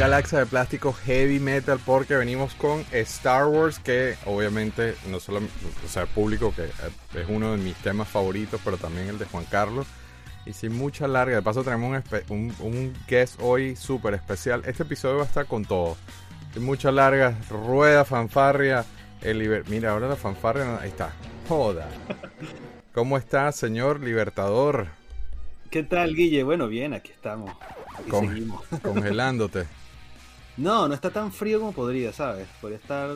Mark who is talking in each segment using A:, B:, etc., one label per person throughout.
A: galaxia de plástico heavy metal porque venimos con Star Wars que obviamente no solo, o sea, público que es uno de mis temas favoritos, pero también el de Juan Carlos. Y sin mucha larga, de paso tenemos un, un, guest hoy súper especial. Este episodio va a estar con todo. Sin mucha larga, rueda, fanfarria. El Mira, ahora la fanfarria, ahí está. Joda. ¿Cómo está, señor Libertador?
B: ¿Qué tal, Guille? Bueno, bien, aquí estamos. Aquí
A: seguimos. Congelándote.
B: No, no está tan frío como podría, ¿sabes? Podría estar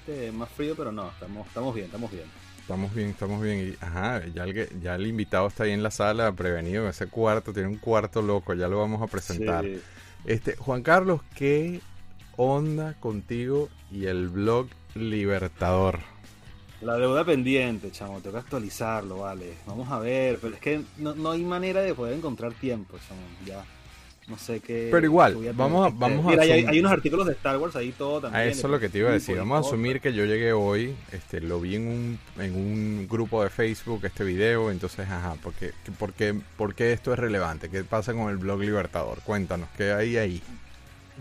B: este, más frío, pero no, estamos, estamos bien, estamos bien.
A: Estamos bien, estamos bien. Y, ajá, ya el, ya el invitado está ahí en la sala, prevenido en ese cuarto, tiene un cuarto loco, ya lo vamos a presentar. Este, Juan Carlos, ¿qué onda contigo y el blog Libertador?
B: La deuda pendiente, chamo, tengo que actualizarlo, vale. Vamos a ver, pero es que no, hay manera de poder encontrar tiempo, chamo, ya. No sé qué.
A: Pero igual, vamos a. Vamos
B: Mira, hay, unos artículos de Star Wars ahí todo también.
A: eso es lo que te iba a decir. Vamos a asumir que yo llegué hoy, este, lo vi en un, en un grupo de Facebook, este video, entonces, ajá, ¿por qué, por, ¿por qué esto es relevante? ¿Qué pasa con el blog Libertador? Cuéntanos, ¿qué hay ahí?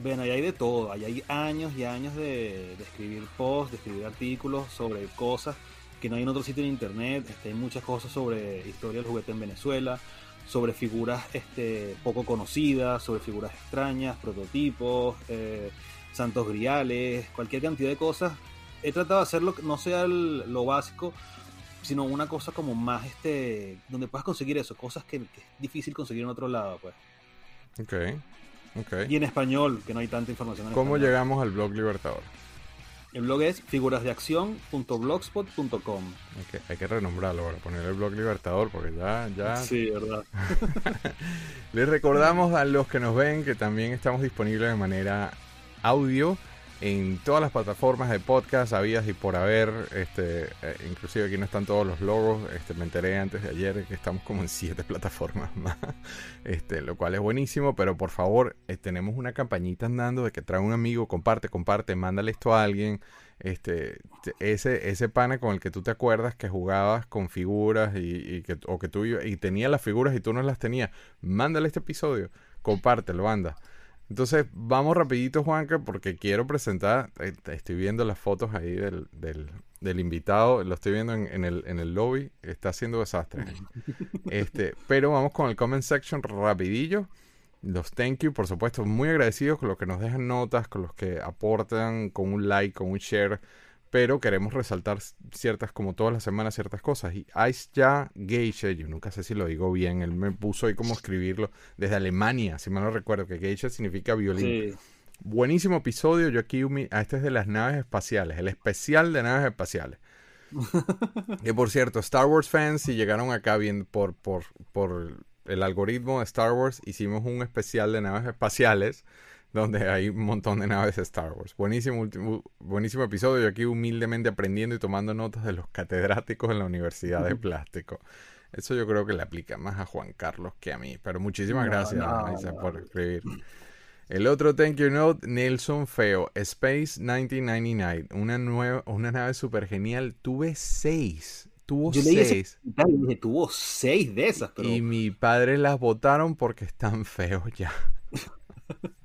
B: Bueno, ahí hay de todo, ahí hay años y años de, escribir posts, de escribir artículos sobre cosas que no hay en otro sitio en internet, este, hay muchas cosas sobre historia del juguete en Venezuela, sobre figuras este, poco conocidas, sobre figuras extrañas, prototipos, eh, santos griales, cualquier cantidad de cosas. He tratado de hacerlo no sea lo básico, sino una cosa como más, este, donde puedas conseguir eso, cosas que, que, es difícil conseguir en otro lado, pues.
A: Ok.
B: Y en español, que no hay tanta información.
A: ¿Cómo llegamos al blog Libertador?
B: El blog es figurasdeacción.blogspot.com.
A: Hay que, hay que renombrarlo ahora, poner el blog Libertador porque ya, ya.
B: Sí, verdad.
A: Les recordamos a los que nos ven que también estamos disponibles de manera audio en todas las plataformas de podcast habidas y por haber, este, eh, inclusive aquí no están todos los logos, este, me enteré antes de ayer que estamos como en siete plataformas más, este, lo cual es buenísimo, pero por favor, eh, tenemos una campañita andando de que trae un amigo, comparte, comparte, mándale esto a alguien, este, ese, ese pana con el que tú te acuerdas que jugabas con figuras y, que, o que tú y tenía las figuras y tú no las tenías, mándale este episodio, compártelo, anda. Entonces, vamos rapidito, Juanca, porque quiero presentar, eh, estoy viendo las fotos ahí del, del, invitado, lo estoy viendo en, el, en el lobby, está haciendo desastre. este, pero vamos con el comment section rapidillo. Los thank you, por supuesto, muy agradecidos con los que nos dejan notas, con los que aportan con un like, con un share pero queremos resaltar ciertas, como todas las semanas, ciertas cosas. Y ya Geisha, yo nunca sé si lo digo bien, él me puso ahí como escribirlo desde Alemania, si mal no recuerdo, que Geisha significa violín. Buenísimo episodio, yo aquí, a este es de las naves espaciales, el especial de naves espaciales. que por cierto, Star Wars fans, si llegaron acá bien por, por, por el algoritmo de Star Wars, hicimos un especial de naves espaciales donde hay un montón de naves de Star Wars. Buenísimo, buenísimo episodio. Yo aquí humildemente aprendiendo y tomando notas de los catedráticos en la Universidad de Plástico. Eso yo creo que le aplica más a Juan Carlos que a mí. Pero muchísimas gracias, por escribir. El otro thank you note, Nelson Feo, Space 1999. Una, nueva, una nave súper genial. Tuve seis. Tuvo seis.
B: tuvo seis de esas.
A: Y mi padre las votaron porque están feos ya.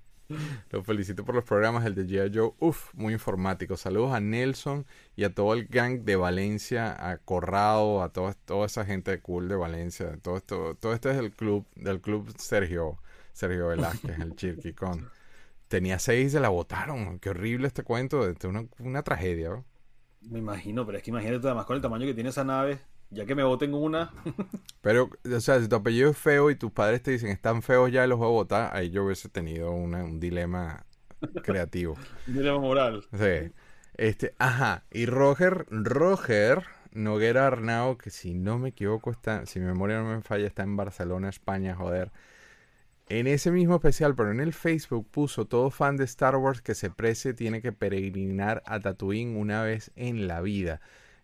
A: Lo felicito por los programas, el de G.I. Joe, uff, muy informático. Saludos a Nelson y a todo el gang de Valencia, a Corrado, a toda, esa gente cool de Valencia. Todo esto, todo este es el club, del club Sergio, Sergio Velázquez, el Chirquicón. Tenía seis y se la votaron. Qué horrible este cuento, es una, una tragedia.
B: Me imagino, pero es que imagínate además con el tamaño que tiene esa nave ya que me voten una.
A: Pero, o sea, si tu apellido es feo y tus padres te dicen están feos ya y los voy a votar, ahí yo hubiese tenido un dilema creativo.
B: un dilema moral.
A: Sí. Este, ajá. Y Roger, Roger Noguera Arnao, que si no me equivoco, está, si mi memoria no me falla, está en Barcelona, España, joder. En ese mismo especial, pero en el Facebook puso todo fan de Star Wars que se precie tiene que peregrinar a Tatooine una vez en la vida.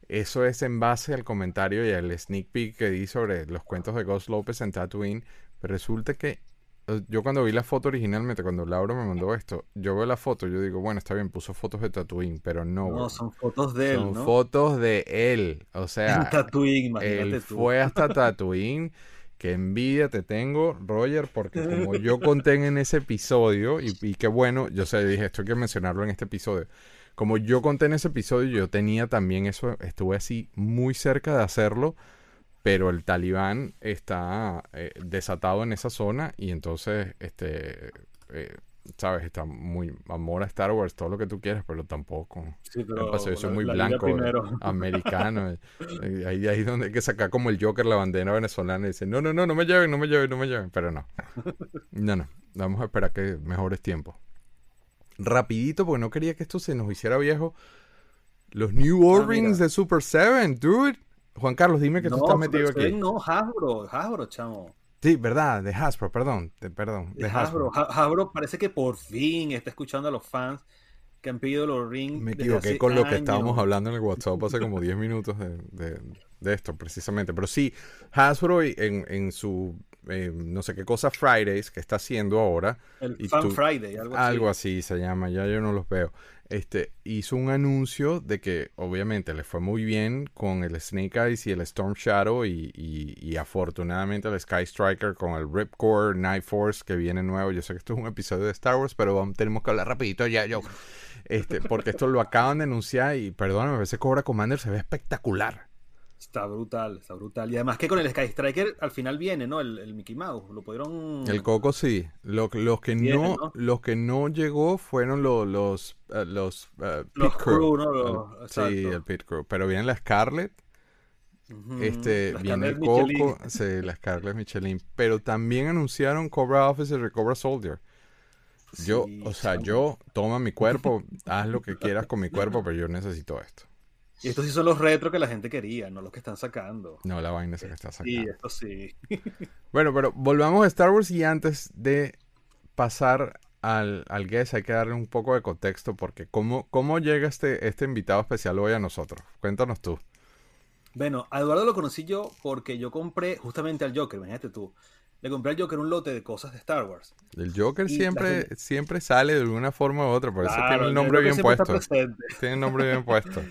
A: Eso es en base al comentario y al sneak peek que di sobre los cuentos de Ghost López en Tatooine. Pero resulta que yo cuando vi la foto originalmente, cuando Laura me mandó esto, yo veo la foto, yo digo, bueno, está bien, puso fotos de Tatooine, pero no.
B: No, son fotos de él,
A: son fotos de él. O sea,
B: en Tatooine,
A: él fue hasta Tatooine Qué envidia te tengo, Roger, porque como yo conté en ese episodio, y, y qué bueno, yo sé, dije, esto hay que mencionarlo en este episodio. Como yo conté en ese episodio, yo tenía también eso, estuve así muy cerca de hacerlo, pero el talibán está eh, desatado en esa zona y entonces, este, eh, sabes, está muy amor a Star Wars, todo lo que tú quieras, pero tampoco.
B: Sí, pero
A: pasó, yo soy
B: la-
A: muy
B: la
A: blanco,
B: primero.
A: americano. eh, eh, ahí, ahí es donde hay que sacar como el Joker la bandera venezolana y decir, no, no, no, no me lleven, no me lleven, no me lleven. Pero no. No, no. Vamos a esperar que mejores tiempos. Rapidito, porque no quería que esto se nos hiciera viejo. Los New
B: Ah,
A: Orleans
B: mira.
A: de Super 7, dude. Juan Carlos, dime que tú estás metido aquí.
B: No, Hasbro, Hasbro, chamo.
A: Sí, verdad, de Hasbro, perdón, de- perdón, de
B: De Hasbro.
A: Hasbro.
B: Ha- Hasbro parece que por fin está escuchando a los fans que han pedido los rings.
A: Me equivoqué con lo que estábamos hablando en el WhatsApp hace como 10 minutos de, de- de esto, precisamente. Pero sí, Hasbro en, en su eh, no sé qué cosa Fridays que está haciendo ahora,
B: El
A: y
B: Fan
A: tú-
B: Friday, algo así.
A: algo así se llama, ya yo no los veo. Este hizo un anuncio de que obviamente le fue muy bien con el Snake Eyes y el Storm Shadow y, y- y afortunadamente el Sky Striker con el Ripcord Night Force que viene nuevo. Yo sé que esto es un episodio de Star Wars, pero vamos- tenemos que hablar rapidito ya yo. Este, porque esto lo acaban de anunciar y perdóname, ese Cobra Commander se ve espectacular.
B: Está brutal, está brutal. Y además que con el Sky Striker al final viene, ¿no? El, el Mickey Mouse. Lo pudieron.
A: El Coco sí. Lo- los que
B: Viene,
A: no,
B: ¿no?
A: los que no llegó fueron lo- los eh, los eh,
B: Los
A: Pit
B: crew, ¿no? Los-
A: sí,
B: exacto.
A: el Pit Crew. Pero viene la Scarlet,
B: Ujú.
A: este,
B: La
A: viene el
B: Scarlett Michelin.
A: Coco, sí, la Scarlet Michelin. Pero también anunciaron Cobra Officer y Cobra Soldier. Yo,
B: Sí,
A: o sea, yo, toma mi cuerpo, haz lo que quieras con mi cuerpo, pero yo necesito esto.
B: Y estos sí son los retro que la gente quería, no los que están sacando.
A: No, la vaina esa que está
B: Sí,
A: sacando.
B: esto sí.
A: Bueno, pero volvamos a Star Wars y antes de pasar al, al guest hay que darle un poco de contexto porque ¿cómo, cómo llega este, este invitado especial hoy a nosotros? Cuéntanos tú.
B: Bueno, a Eduardo lo conocí yo porque yo compré justamente al Joker, imagínate tú. Le compré al Joker un lote de cosas de Star Wars.
A: El Joker
B: Y
A: siempre,
B: gente-
A: siempre sale de alguna forma u otra, por eso
B: Claro,
A: tiene el nombre bien puesto. Tiene el nombre bien puesto.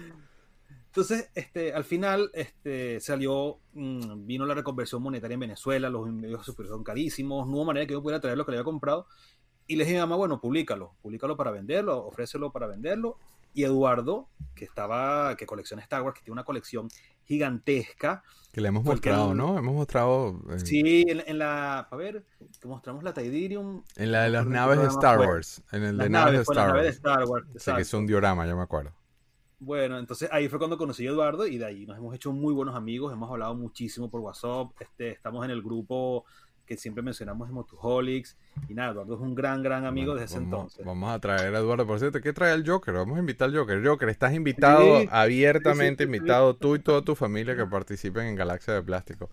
B: Entonces, este, al final, este, salió, mm, vino la reconversión monetaria en Venezuela, los medios superiores son carísimos, no hubo manera que yo pudiera traer lo que le había comprado. Y le dije mamá, bueno, públicalo, públicalo para venderlo, ofrécelo para venderlo. Y Eduardo, que estaba, que colecciona Star Wars, que tiene una colección gigantesca.
A: Que le hemos mostrado, ¿no? Hemos mostrado eh,
B: Sí, en, en la, a ver, que mostramos la Tidirium.
A: en la de las naves de Star. Wars. En el de
B: Las
A: naves de
B: naves, de
A: Wars.
B: Star Wars.
A: Sí, que
B: exacto.
A: es un diorama, yo me acuerdo.
B: Bueno, entonces ahí fue cuando conocí a Eduardo y de ahí nos hemos hecho muy buenos amigos, hemos hablado muchísimo por WhatsApp, este, estamos en el grupo que siempre mencionamos de Motuholics y nada, Eduardo es un gran, gran amigo
A: Bueno,
B: desde ese
A: vamos,
B: entonces.
A: Vamos a traer a Eduardo. Por cierto, ¿qué trae el Joker? Vamos a invitar al Joker. Joker, estás invitado,
B: Sí,
A: abiertamente
B: sí, sí, sí.
A: invitado, tú y toda tu familia que participen en Galaxia de Plástico.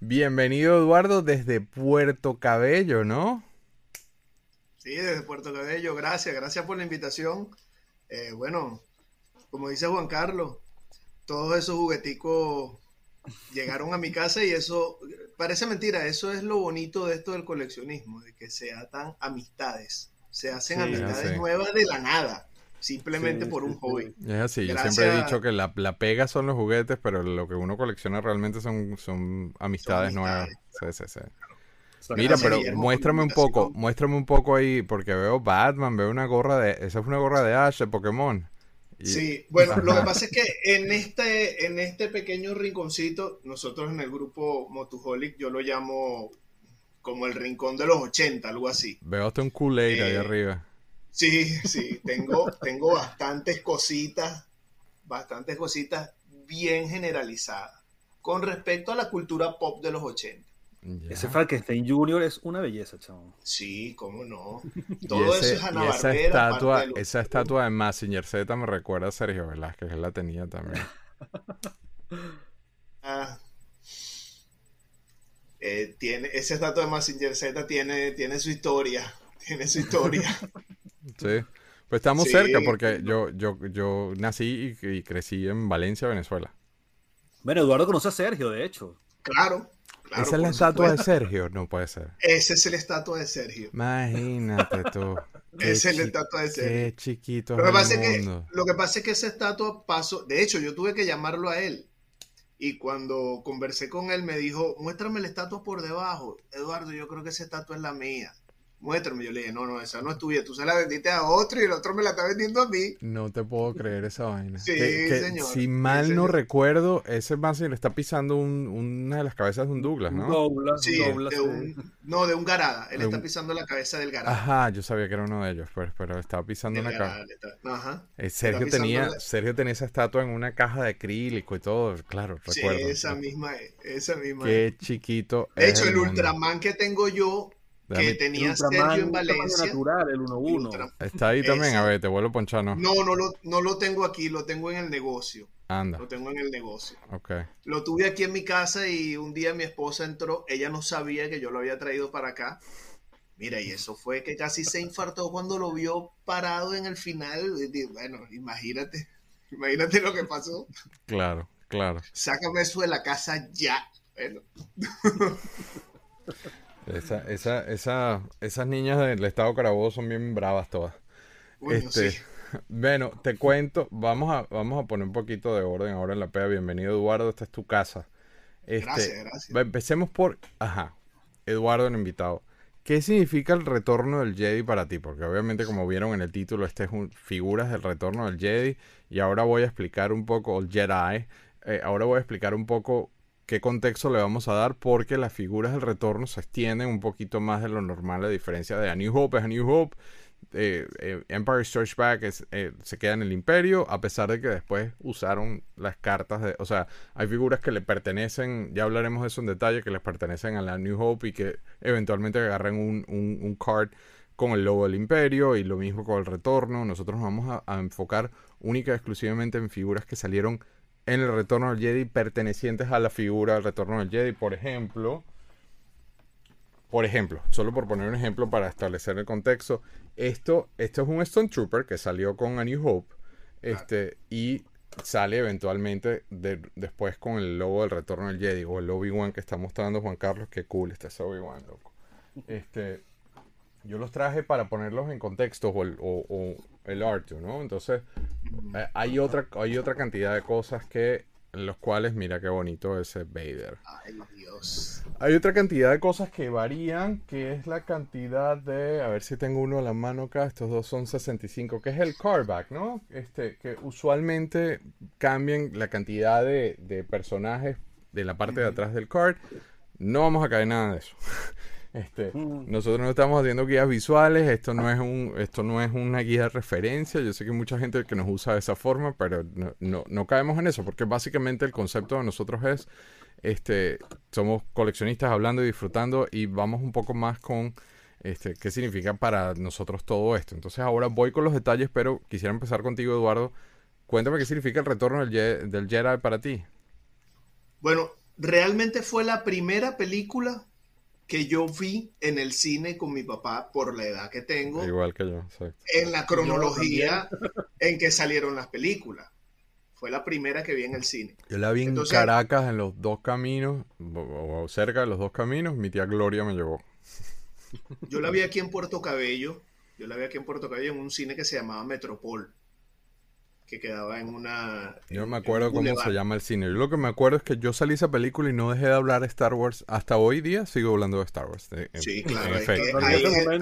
A: Bienvenido, Eduardo, desde Puerto Cabello, ¿no?
C: Sí, desde Puerto Cabello, gracias, gracias por la invitación. Eh, bueno, como dice Juan Carlos, todos esos jugueticos llegaron a mi casa y eso parece mentira, eso es lo bonito de esto del coleccionismo, de que se atan amistades, se hacen
B: Sí,
C: amistades nuevas de la nada, simplemente
B: Sí,
C: por un
B: sí.
C: hobby.
A: Es así, yo siempre he dicho que la, la pega son los juguetes, pero lo que uno colecciona realmente son, son amistades
C: Son
A: nuevas. Sí, sí, sí. Mira, pero muéstrame un poco, muéstrame un poco ahí, porque veo Batman, veo una gorra de, esa fue una gorra de Ash de Pokémon.
C: Sí, bueno, lo que pasa es que en este, en este pequeño rinconcito, nosotros en el grupo Motuholic, yo lo llamo como el rincón de los 80, algo así.
A: Veo hasta un Kool-Aid ahí
C: Eh,
A: arriba.
C: Sí, sí, tengo, tengo bastantes cositas, bastantes cositas bien generalizadas con respecto a la cultura pop de los 80.
A: Ya.
B: Ese Frankenstein Jr. es una belleza, chamo.
C: Sí, cómo no.
A: Y
C: Todo
A: ese-
C: eso es Hanna
A: y esa
C: Barbera.
A: estatua, esa estatua de Massinger Z me recuerda a Sergio Velázquez, él la tenía también.
C: Eh, tiene, esa estatua de Massinger Z tiene, tiene su historia. Tiene su historia.
A: Sí. Pues estamos
C: Sí.
A: cerca porque yo, yo, yo nací y, y crecí en Valencia, Venezuela.
B: Bueno, Eduardo conoce a Sergio, de hecho.
C: Claro. Claro,
A: ¿Esa es la estatua de. Sergio? No puede ser.
C: Esa es la estatua de Sergio.
A: Imagínate tú.
C: Esa es la estatua de Sergio.
A: Qué chiquito
C: Lo que, pasa es que, lo que pasa es que esa estatua pasó. De hecho, yo tuve que llamarlo a él. Y cuando conversé con él me dijo, muéstrame la estatua por debajo. Eduardo, yo creo que esa estatua es la mía muéstrame. Yo le dije, no, no, esa no es tuya, tú se la vendiste a otro y el otro me la está vendiendo a mí.
A: No te puedo creer esa vaina.
C: Sí, señor.
A: Si mal no recuerdo, ese Manson le está pisando una de las cabezas de un Douglas, ¿no?
C: Douglas, sí, de un, no, de un Garada. Él está pisando la cabeza del Garada.
A: Ajá, yo sabía que era uno de ellos, pues, pero estaba pisando una cabeza.
C: Ajá.
A: Eh, Sergio, tenía, Sergio tenía esa estatua en una caja de acrílico y todo, claro, recuerdo.
C: Sí, esa misma esa misma
A: Qué chiquito.
C: De hecho, el Ultraman que tengo yo que tenía Sergio en Valencia.
B: Natural, el 1-1.
A: Está ahí también, a ver, te vuelvo a ponchar, ¿no?
C: No, no lo, no lo tengo aquí, lo tengo en el negocio.
A: Anda.
C: Lo tengo en el negocio.
A: Ok.
C: Lo tuve aquí en mi casa y un día mi esposa entró, ella no sabía que yo lo había traído para acá. Mira, y eso fue que casi se infartó cuando lo vio parado en el final. Bueno, imagínate, imagínate lo que pasó.
A: Claro, claro.
C: Sácame eso de la casa ya. Bueno.
A: Esa, esa, esa, esas niñas del estado Carabobo son bien bravas todas.
C: Bueno,
A: este, bueno, te cuento, vamos a, vamos a poner un poquito de orden ahora en la PEA. Bienvenido, Eduardo, esta es tu casa.
C: Este, gracias, gracias.
A: Empecemos por, ajá, Eduardo, el invitado. ¿Qué significa el retorno del Jedi para ti? Porque obviamente, como vieron en el título, este es un, figuras del retorno del Jedi. Y ahora voy a explicar un poco, el Jedi, eh, ahora voy a explicar un poco qué contexto le vamos a dar porque las figuras del retorno se extienden un poquito más de lo normal a diferencia de A New Hope. Es A New Hope eh, eh, Empire Strikes Back eh, se queda en el imperio a pesar de que después usaron las cartas de, o sea hay figuras que le pertenecen ya hablaremos de eso en detalle que les pertenecen a la New Hope y que eventualmente agarren un, un, card con el logo del imperio y lo mismo con el retorno. Nosotros nos vamos a, a enfocar única y exclusivamente en figuras que salieron en el Retorno del Jedi pertenecientes a la figura del Retorno del Jedi. Por ejemplo, por ejemplo, solo por poner un ejemplo para establecer el contexto, esto, esto es un Stone Trooper que salió con A New Hope este, y sale eventualmente después con el logo del Retorno del Jedi o el Obi-Wan que está mostrando Juan Carlos. Qué cool está ese Obi-Wan, loco. Este, yo los traje para ponerlos en contexto o, el Artu, ¿no? Entonces, eh, hay, otra, hay otra cantidad de cosas que en los cuales, mira qué bonito ese Vader.
C: Ay, Dios.
A: Hay otra cantidad de cosas que varían, que es la cantidad de, a ver si tengo uno a la mano acá, estos dos son 65, que es el cardback, ¿no? Este, que usualmente cambian la cantidad de, de personajes de la parte de atrás del card. No vamos a caer nada de eso. Este, mm. Nosotros no estamos haciendo guías visuales, esto no, es un, esto no es una guía de referencia, yo sé que hay mucha gente que nos usa de esa forma, pero no, no, caemos en eso, porque básicamente el concepto de nosotros es, este, somos coleccionistas hablando y disfrutando y vamos un poco más con este, qué significa para nosotros todo esto. Entonces ahora voy con los detalles, pero quisiera empezar contigo, Eduardo. Cuéntame qué significa el retorno del, del Jedi para ti.
C: Bueno, realmente fue la primera película que yo vi en el cine con mi papá por la edad que tengo.
A: Igual que yo,
C: En la cronología en que salieron las películas. Fue la primera que vi en el cine.
A: Yo la vi en Caracas, en los dos caminos, o cerca de los dos caminos. Mi tía Gloria me llevó.
C: Yo la vi aquí en Puerto Cabello. Yo la vi aquí en Puerto Cabello en un cine que se llamaba Metropol que quedaba en una...
A: Yo me acuerdo cómo se llama el cine. Yo lo que me acuerdo es que yo salí esa película y no dejé de hablar de Star Wars. Hasta hoy día sigo hablando de Star Wars.
C: sí, claro.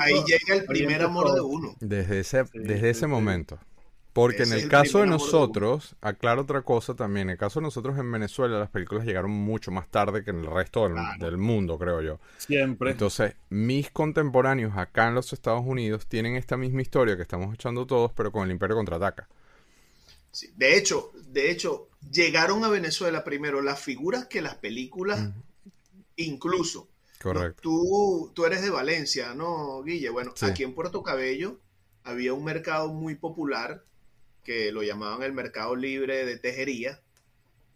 C: ahí, llega el primer amor de uno.
A: Desde ese, desde ese momento. Porque en el caso de nosotros, aclaro otra cosa también, en el caso de nosotros en Venezuela, las películas llegaron mucho más tarde que en el resto del, del, mundo, creo yo.
B: Siempre.
A: Entonces, mis contemporáneos acá en los Estados Unidos tienen esta misma historia que estamos echando todos, pero con el Imperio Contraataca.
C: De hecho, de hecho, llegaron a Venezuela primero las figuras que las películas, incluso.
A: Correcto.
C: tú, tú eres de Valencia, ¿no, Guille? Bueno, aquí en Puerto Cabello había un mercado muy popular que lo llamaban el mercado libre de tejería.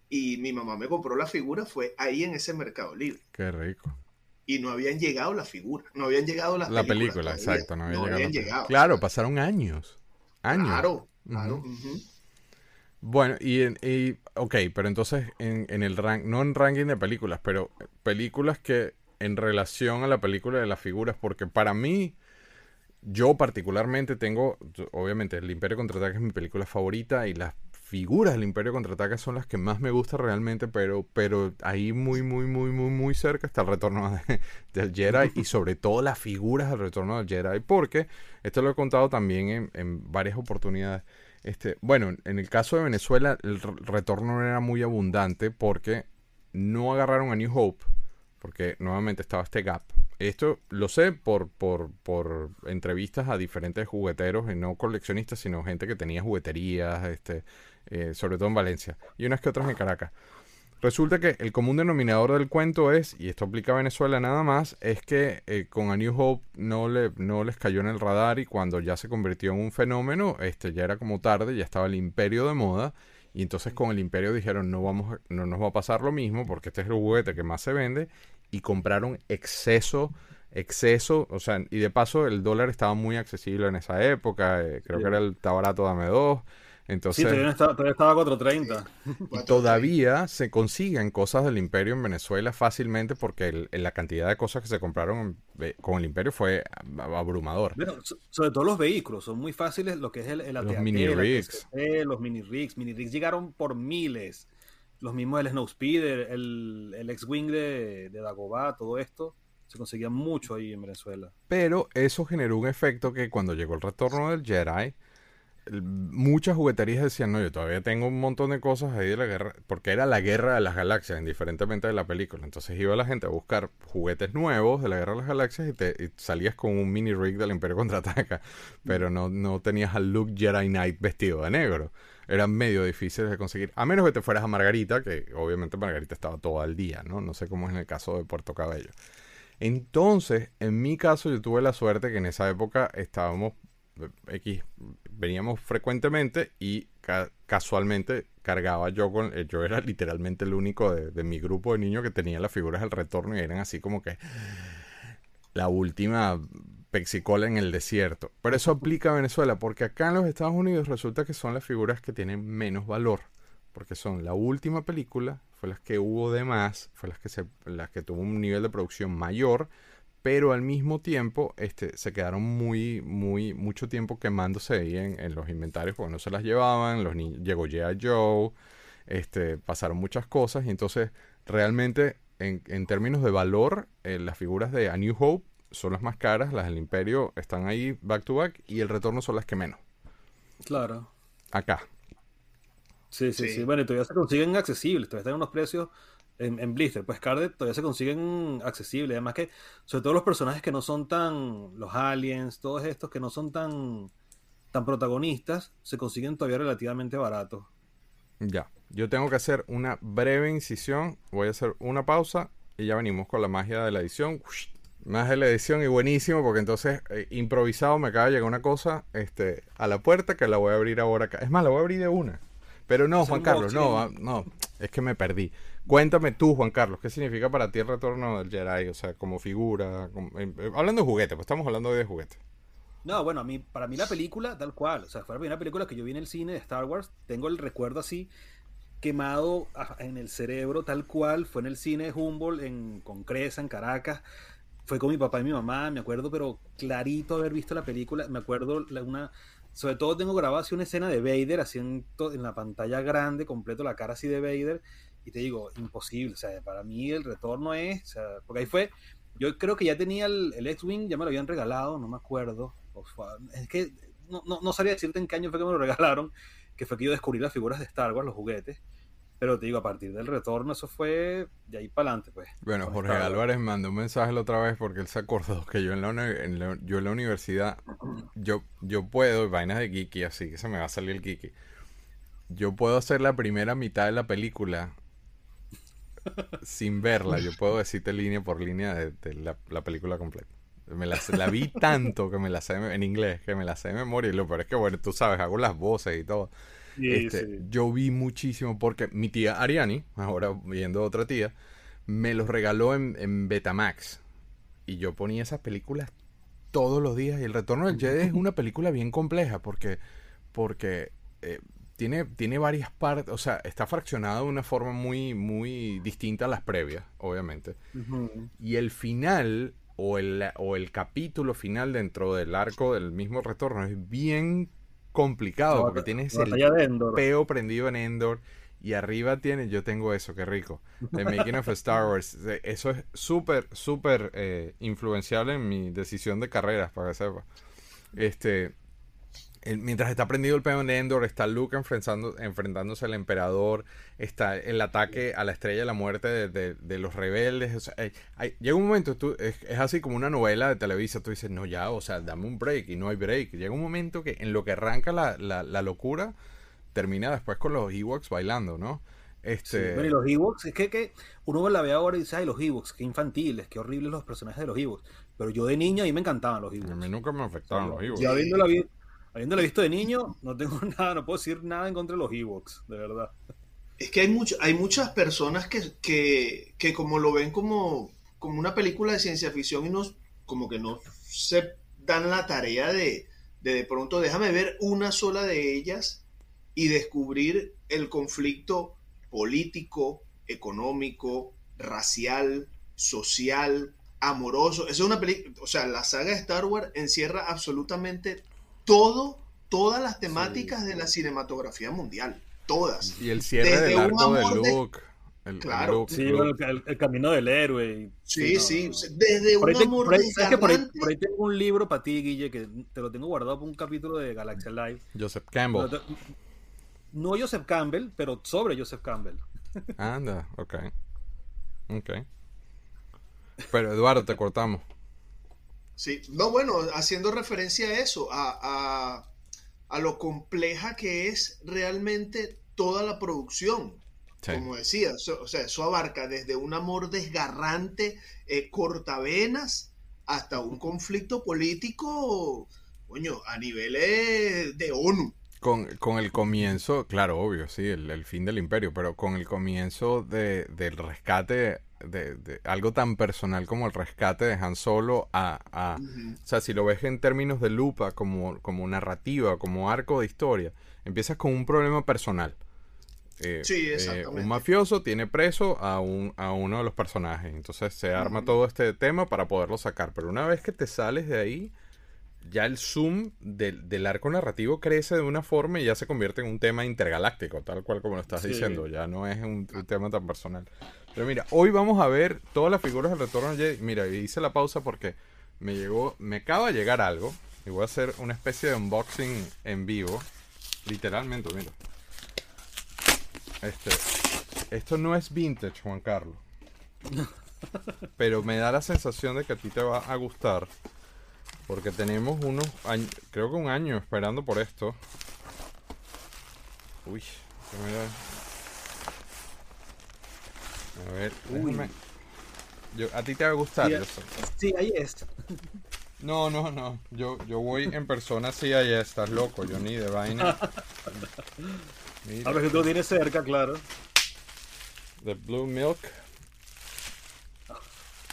C: Y mi mamá me compró la figura, fue ahí en ese mercado libre.
A: Qué rico.
C: Y no habían llegado las figuras, no habían llegado las
A: la película, exacto, no, habían llegado. Claro, pasaron años. Años.
C: Claro, claro.
A: Bueno, y, en, y ok, pero entonces en, en el rank, no en ranking de películas, pero películas que en relación a la película de las figuras, porque para mí, yo particularmente tengo, obviamente, El Imperio Contraataque es mi película favorita y las figuras del Imperio Contraataca son las que más me gustan realmente, pero, pero ahí muy, muy, muy, muy, muy cerca está el retorno del Jedi y sobre todo las figuras del retorno del Jedi, porque esto lo he contado también en, en varias oportunidades. Este, bueno, en el caso de Venezuela el retorno no era muy abundante porque no agarraron a New Hope, porque nuevamente estaba este gap. Esto lo sé por, por, por entrevistas a diferentes jugueteros, y no coleccionistas, sino gente que tenía jugueterías, este, eh, sobre todo en Valencia, y unas que otras en Caracas. Resulta que el común denominador del cuento es, y esto aplica a Venezuela nada más, es que eh, con A New Hope no, le, no les cayó en el radar y cuando ya se convirtió en un fenómeno, este, ya era como tarde, ya estaba el imperio de moda y entonces con el imperio dijeron no, vamos, no nos va a pasar lo mismo porque este es el juguete que más se vende y compraron exceso exceso, o sea, y de paso el dólar estaba muy accesible en esa época, eh, creo que era el está barato, dame dos, entonces,
B: sí, todavía estaba, todavía estaba 430.
A: Y todavía se consiguen cosas del imperio en Venezuela fácilmente porque la cantidad de cosas que se compraron con el imperio fue abrumador.
B: Bueno, sobre todo los vehículos, son muy fáciles lo que es el, el
A: Los mini rigs.
B: los mini rigs. Mini rigs llegaron por miles. Los mismos del Snowspeeder, el, el X-Wing de, de Dagobah, todo esto se conseguía mucho ahí en Venezuela.
A: Pero eso generó un efecto que cuando llegó el retorno del Jedi, muchas jugueterías decían, no, yo todavía tengo un montón de cosas ahí de la guerra, porque era la guerra de las galaxias, indiferentemente de la película. Entonces iba la gente a buscar juguetes nuevos de la guerra de las galaxias y, te, salías con un mini rig del Imperio Contraataca, pero no, no tenías al Luke Jedi Knight vestido de negro. Era medio difícil de conseguir, a menos que te fueras a Margarita, que obviamente Margarita estaba todo el día, ¿no? No sé cómo es en el caso de Puerto Cabello. Entonces, en mi caso, yo tuve la suerte que en esa época estábamos X veníamos frecuentemente y casualmente cargaba yo con eh, yo era literalmente el único de, mi grupo de niños que tenía las figuras del retorno y eran así como que la última pexicola en el desierto. Pero eso aplica a Venezuela porque acá en los Estados Unidos resulta que son las figuras que tienen menos valor porque son la última película, fue las que hubo de más, fue las que se las que tuvo un nivel de producción mayor pero al mismo tiempo este, se quedaron muy, muy, mucho tiempo quemándose ahí en, los inventarios porque no se las llevaban, los llegó G.I. Joe, este, pasaron muchas cosas y entonces realmente en, en términos de valor eh, las figuras de A New Hope son las más caras, las del Imperio están ahí back to back y el retorno son las que menos.
B: Claro.
A: Acá.
B: Sí, sí, sí, Bueno, y todavía se consiguen accesibles, todavía están unos precios en, Blister, pues Carded todavía se consiguen accesibles. Además que, sobre todo los personajes que no son tan, los aliens, todos estos que no son tan, tan protagonistas, se consiguen todavía relativamente baratos.
A: Ya, yo tengo que hacer una breve incisión, voy a hacer una pausa y ya venimos con la magia de la edición. Más de la edición y buenísimo porque entonces eh, improvisado me acaba de llegar una cosa este, a la puerta que la voy a abrir ahora acá. Es más, la voy a abrir de una. Pero no, Juan Carlos, no, no, es que me perdí. Cuéntame tú, Juan Carlos, ¿qué significa para ti el retorno del Jedi? O sea, como figura, eh, eh, hablando de juguete, pues estamos hablando de juguete.
B: No, bueno, a mí, para mí la película, tal cual, o sea, fue la primera película que yo vi en el cine de Star Wars, tengo el recuerdo así, quemado en el cerebro, tal cual, fue en el cine de Humboldt, en, con Cresa, en Caracas, fue con mi papá y mi mamá, me acuerdo, pero clarito haber visto la película, me acuerdo una, sobre todo tengo grabado así una escena de Vader, así en, en la pantalla grande, completo la cara así de Vader, y te digo, imposible. O sea, para mí el retorno es. O sea, porque ahí fue. Yo creo que ya tenía el, el X-Wing, ya me lo habían regalado, no me acuerdo. Es que no, no, no sabría decirte en qué año fue que me lo regalaron, que fue que yo descubrí las figuras de Star Wars, los juguetes. Pero te digo, a partir del retorno, eso fue de ahí para adelante, pues.
A: Bueno, Jorge Álvarez mandó un mensaje la otra vez porque él se acordó que yo en la, yo en la universidad, yo, yo puedo, vainas de Kiki, así que se me va a salir el Kiki. Yo puedo hacer la primera mitad de la película sin verla, yo puedo decirte línea por línea de, la, película completa. Me la, la, vi tanto que me la sé en inglés, que me la sé de memoria. Y lo peor es que, bueno, tú sabes, hago las voces y todo. Este, yo vi muchísimo porque mi tía Ariani, ahora viendo otra tía, me los regaló en, Betamax. Y yo ponía esas películas todos los días. Y El Retorno del Jedi es una película bien compleja porque, porque eh, tiene, tiene varias partes, o sea, está fraccionado de una forma muy, muy distinta a las previas, obviamente. Y el final, o el, o el capítulo final dentro del arco del mismo retorno, es bien complicado porque tienes el
B: de
A: peo prendido en Endor y arriba tiene, yo tengo eso, qué rico, The Making of Star Wars. Eso es súper, súper eh, influenciable en mi decisión de carreras, para que sepa. Este, mientras está prendido el peón de Endor, está Luke enfrentando, enfrentándose al emperador, está el ataque a la estrella de la muerte de, los rebeldes. llega un momento, tú, es, así como una novela de Televisa, tú dices, no, ya, o sea, dame un break y no hay break. Llega un momento que en lo que arranca la, la, locura, termina después con los Ewoks bailando, ¿no? Este...
B: y los Ewoks, es que, que, uno la ve ahora y dice, ay, los Ewoks, qué infantiles, qué horribles los personajes de los Ewoks. Pero yo de niño a mí me encantaban los Ewoks.
A: A mí nunca me afectaban los Ewoks.
B: Ya viendo la vida habiéndolo visto de niño, no tengo nada, no puedo decir nada en contra de los Ewoks, de verdad.
C: Es que hay, hay muchas personas que, que, como lo ven como, como una película de ciencia ficción y no, como que no se dan la tarea de, de de pronto déjame ver una sola de ellas y descubrir el conflicto político, económico, racial, social, amoroso. Es una película, o sea, la saga de Star Wars encierra absolutamente todo, todas las temáticas de la cinematografía mundial. Todas.
A: Y el cierre del arco de Luke. El,
B: claro. sí, el, camino del héroe.
C: sí, sí, Desde un amor
B: por ahí, por, ahí, tengo un libro para ti, Guille, que te lo tengo guardado por un capítulo de Galaxia Live.
A: Joseph Campbell.
B: No Joseph Campbell, pero sobre Joseph Campbell.
A: Anda, ok. Ok. Pero Eduardo, te cortamos.
C: Sí, no, bueno, haciendo referencia a eso, a, lo compleja que es realmente toda la producción. Como decía, o sea, eso abarca desde un amor desgarrante, eh, cortavenas, hasta un conflicto político, coño, a niveles de ONU.
A: Con, con, el comienzo, claro, obvio, sí, el, fin del imperio, pero con el comienzo de, del rescate de, algo tan personal como el rescate de Han Solo a... O sea, si lo ves en términos de lupa, como, como narrativa, como arco de historia, empiezas con un problema personal.
C: Eh, sí,
A: eh, un mafioso tiene preso a, un, a uno de los personajes. Entonces se arma todo este tema para poderlo sacar. Pero una vez que te sales de ahí, ya el zoom del, arco narrativo crece de una forma y ya se convierte en un tema intergaláctico, tal cual como lo estás diciendo. Ya no es un, tema tan personal. Pero mira, hoy vamos a ver todas las figuras del retorno Mira, hice la pausa porque me llegó, me acaba de llegar algo. Y voy a hacer una especie de unboxing en vivo. Literalmente, mira. Este, esto no es vintage, Juan Carlos. Pero me da la sensación de que a ti te va a gustar. Porque tenemos unos años, creo que un año esperando por esto. Uy, A ver, Yo, a ti te va a gustar,
B: sí, Sí, ahí está.
A: No, no, no. Yo, yo voy en persona, sí, ahí estás loco. Yo ni de vaina.
B: A ver si tú lo tienes cerca, claro.
A: The Blue Milk.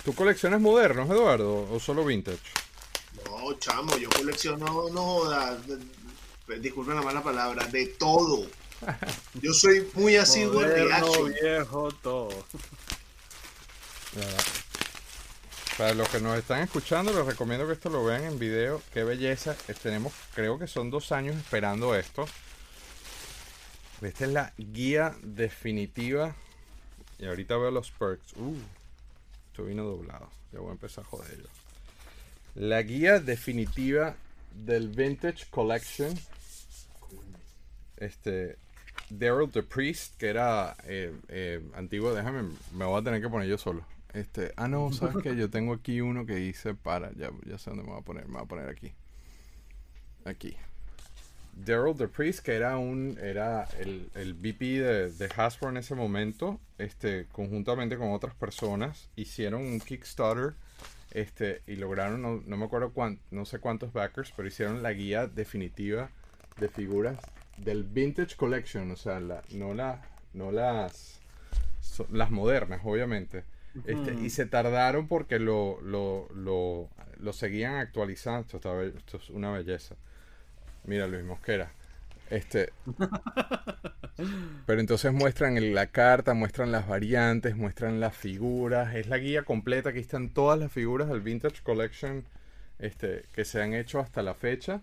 A: ¿Tú coleccionas modernos, Eduardo, o solo vintage?
C: No, chamo, yo colecciono, no jodas, disculpen la mala palabra, de todo. Yo soy muy asiduo
B: al viejo, todo.
A: Para los que nos están escuchando, les recomiendo que esto lo vean en video. Qué belleza. Tenemos, creo que son dos años esperando esto. Esta es la guía definitiva. Y ahorita veo los perks. Uh, esto vino doblado. Ya voy a empezar a joderlo la guía definitiva del Vintage Collection. Este. Daryl the Priest, que era eh, eh, antiguo, déjame, me voy a tener que poner yo solo. Este, ah, no, sabes que yo tengo aquí uno que dice para, ya, ya sé dónde me voy a poner, me voy a poner aquí. Aquí. Daryl the Priest, que era un, era el, el VP de, de, Hasbro en ese momento, este, conjuntamente con otras personas, hicieron un Kickstarter este, y lograron, no, me acuerdo no sé cuántos backers, pero hicieron la guía definitiva de figuras del Vintage Collection, o sea, la, no, la, no las, las modernas, obviamente. Este, y se tardaron porque lo, lo, lo, lo seguían actualizando. Esto, esto, es una belleza. Mira, Luis Mosquera. Este, pero entonces muestran la carta, muestran las variantes, muestran las figuras. Es la guía completa. Aquí están todas las figuras del Vintage Collection este, que se han hecho hasta la fecha.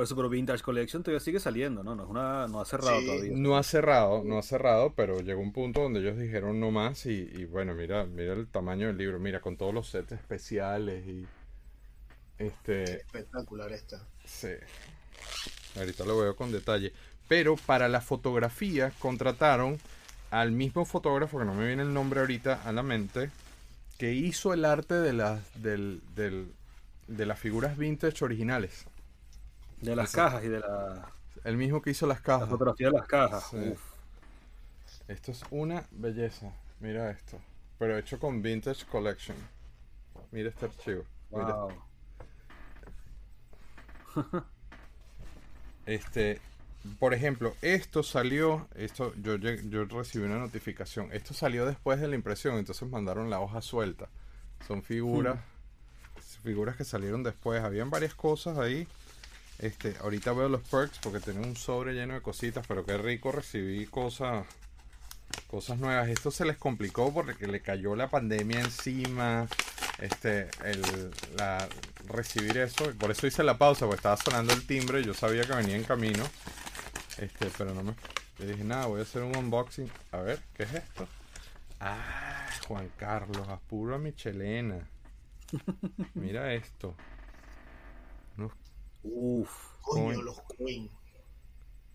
B: Por eso, pero Vintage Collection todavía sigue saliendo, ¿no? No, es una, no ha cerrado
C: Sí.
B: todavía.
A: No ha cerrado, no ha cerrado, pero llegó un punto donde ellos dijeron no más y, y bueno, mira, mira el tamaño del libro, mira, con todos los sets especiales y este,
C: Espectacular esta.
A: sí, ahorita lo veo con detalle. Pero para la fotografía contrataron al mismo fotógrafo, que no me viene el nombre ahorita a la mente, que hizo el arte de las, del, del- de las figuras vintage originales.
B: De las cajas y de la,
A: El mismo que hizo las
B: la
A: cajas.
B: fotografía de las cajas.
A: Sí.
B: Uf.
A: Esto es una belleza. Mira esto. Pero hecho con Vintage Collection. Mira este archivo. Mira.
B: Wow.
A: Este, por ejemplo, esto salió, esto yo, yo recibí una notificación. Esto salió después de la impresión, entonces mandaron la hoja suelta. Son figuras, figuras que salieron después. Habían varias cosas ahí. Este, ahorita veo los perks porque tenía un sobre lleno de cositas, pero qué rico recibí cosas, cosas nuevas. Esto se les complicó porque le cayó la pandemia encima. Este, el, la, recibir eso, por eso hice la pausa, porque estaba sonando el timbre, y yo sabía que venía en camino. Este, pero no me. Yo dije, nada, voy a hacer un unboxing. A ver, ¿qué es esto? Ah, Juan Carlos, apuro a Michelena. Mira esto.
B: Uf.
C: Coño, los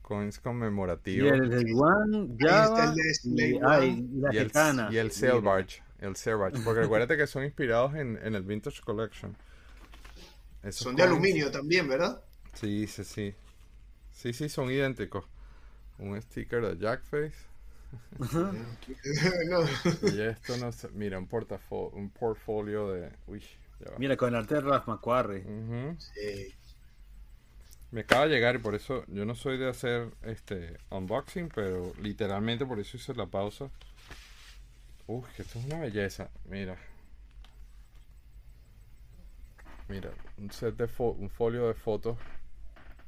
A: coins
B: Y
A: conmemorativos.
B: el de Yuan, Java,
C: el de Slave
B: y, ay, y la
A: y el, y el Sail Barge. El Sail Barge. Porque recuérdate que son inspirados en, en el Vintage Collection. Esos
C: Son de
A: coins-
C: aluminio también, ¿verdad?
A: Sí, sí, sí. Sí, sí, son idénticos. Un sticker de Jackface.
C: no.
A: Y esto no sé. Mira, un, portafo- un portfolio de. Uy, ya va.
B: Mira, con el arte de Ralph McQuarrie.
A: Ujú.
C: Sí.
A: Me acaba de llegar y por eso yo no soy de hacer este unboxing, pero literalmente por eso hice la pausa. Uy, que esto es una belleza. Mira. Mira, un set de fo- un folio de fotos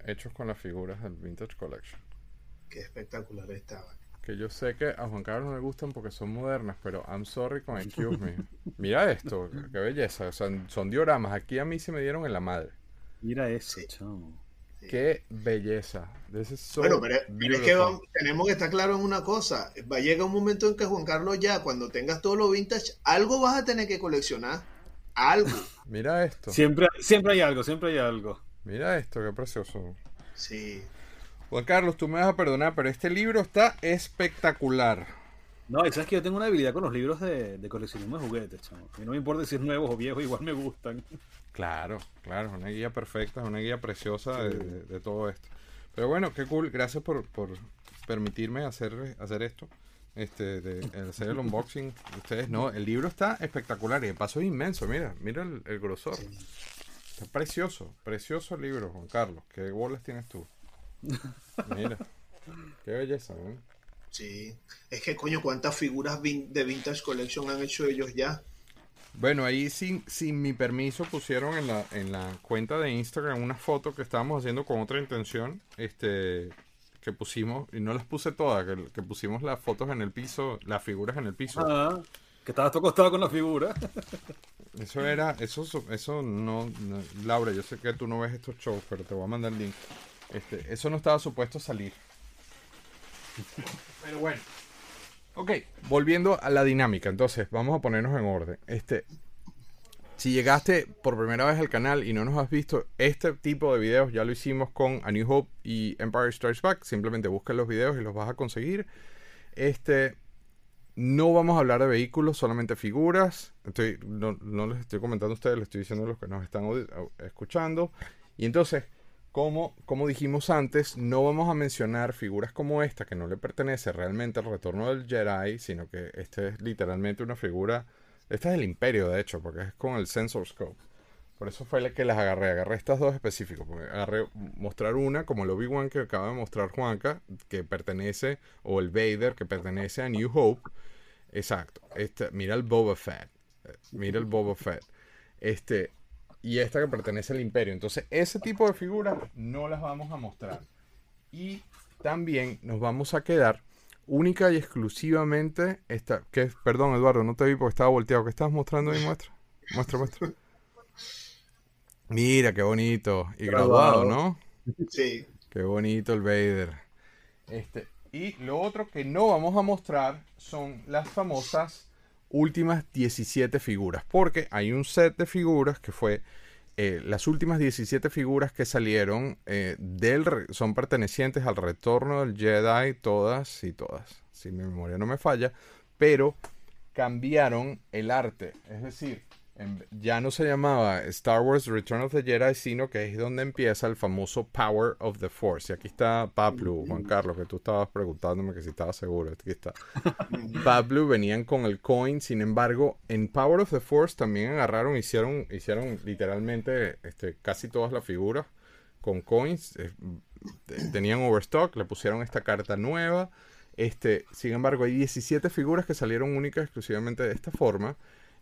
A: hechos con las figuras del Vintage Collection.
C: Qué espectacular estaba.
A: Que yo sé que a Juan Carlos no le gustan porque son modernas, pero I'm sorry con excuse me. Mira esto, qué belleza. O sea, son dioramas. Aquí a mí se me dieron en la madre.
B: Mira eso,
C: Sí.
B: chamo.
A: Qué belleza. So
C: bueno, pero, pero es que vamos- tenemos que estar claros en una cosa. Va a llegar un momento en que Juan Carlos ya, cuando tengas todo lo vintage, algo vas a tener que coleccionar. Algo.
A: Mira esto.
B: Siempre, siempre hay algo, siempre hay algo.
A: Mira esto, qué precioso.
C: Sí.
A: Juan Carlos, tú me vas a perdonar, pero este libro está espectacular.
B: No, y sabes que yo tengo una habilidad con los libros de, de coleccionismo de juguetes, chamo. Y no me importa si es nuevos o viejos, igual me gustan.
A: Claro, claro, es una guía perfecta, es una guía preciosa de,
B: Sí.
A: de- de todo esto. Pero bueno, qué cool, gracias por, por permitirme hacer, hacer esto, este, de, hacer el unboxing. Ustedes no, el libro está espectacular y el paso es inmenso, mira, mira el, el grosor. Está precioso, precioso el libro, Juan Carlos. ¿Qué bolas tienes tú? Mira, qué belleza, ¿no?
C: Sí. Es que, coño, ¿cuántas figuras vin- de Vintage Collection han hecho ellos ya?
A: Bueno, ahí sin, sin mi permiso pusieron en la, en la cuenta de Instagram una foto que estábamos haciendo con otra intención, este, que pusimos, y no las puse todas, que, que pusimos las fotos en el piso, las figuras en el piso.
B: Ah, que estabas tú acostado con la figura.
A: Eso era, eso, eso no, no- Laura, yo sé que tú no ves estos shows, pero te voy a mandar el link. Este, eso no estaba supuesto a salir. Pero bueno. Ok, volviendo a la dinámica, entonces vamos a ponernos en orden. Este, si llegaste por primera vez al canal y no nos has visto, este tipo de videos ya lo hicimos con A New Hope y Empire Strikes Back. Simplemente busca los videos y los vas a conseguir. Este, no vamos a hablar de vehículos, solamente figuras. Estoy, no, no les estoy comentando a ustedes, les estoy diciendo a los que nos están escuchando. Y entonces, como, como dijimos antes, no vamos a mencionar figuras como esta, que no le pertenece realmente al retorno del Jedi, sino que esta es literalmente una figura. Esta es del Imperio, de hecho, porque es con el Sensor Scope. Por eso fue la que las agarré. Agarré estas dos específicos. Porque agarré mostrar una, como el Obi-Wan que acaba de mostrar Juanca, que pertenece, o el Vader, que pertenece a New Hope. Exacto. Este, mira el Boba Fett. Eh, Mira el Boba Fett. Este, y esta que pertenece al Imperio. Entonces, ese tipo de figuras no las vamos a mostrar. Y también nos vamos a quedar única y exclusivamente esta. Que, perdón, Eduardo, no te vi porque estaba volteado. ¿Qué estabas mostrando ahí? Muestra. Muestra, muestra. Mira, qué bonito. Y graduado,
B: Graduado.
A: ¿no?
C: Sí.
A: Qué bonito el Vader. Este, y lo otro que no vamos a mostrar son las famosas últimas 17 figuras. Porque hay un set de figuras que fue eh, las últimas 17 figuras que salieron eh, del son pertenecientes al retorno del Jedi, todas y todas, si mi memoria no me falla, pero cambiaron el arte, es decir, ya no se llamaba Star Wars Return of the Jedi, sino que es donde empieza el famoso Power of the Force. Y aquí está Pablo, Juan Carlos, que tú estabas preguntándome que si estaba seguro. Aquí está. Pablo venían con el coin, sin embargo, en Power of the Force también agarraron, hicieron, hicieron literalmente este, casi todas las figuras con coins. Eh, tenían overstock, le pusieron esta carta nueva. Este, sin embargo, hay 17 figuras que salieron únicas exclusivamente de esta forma.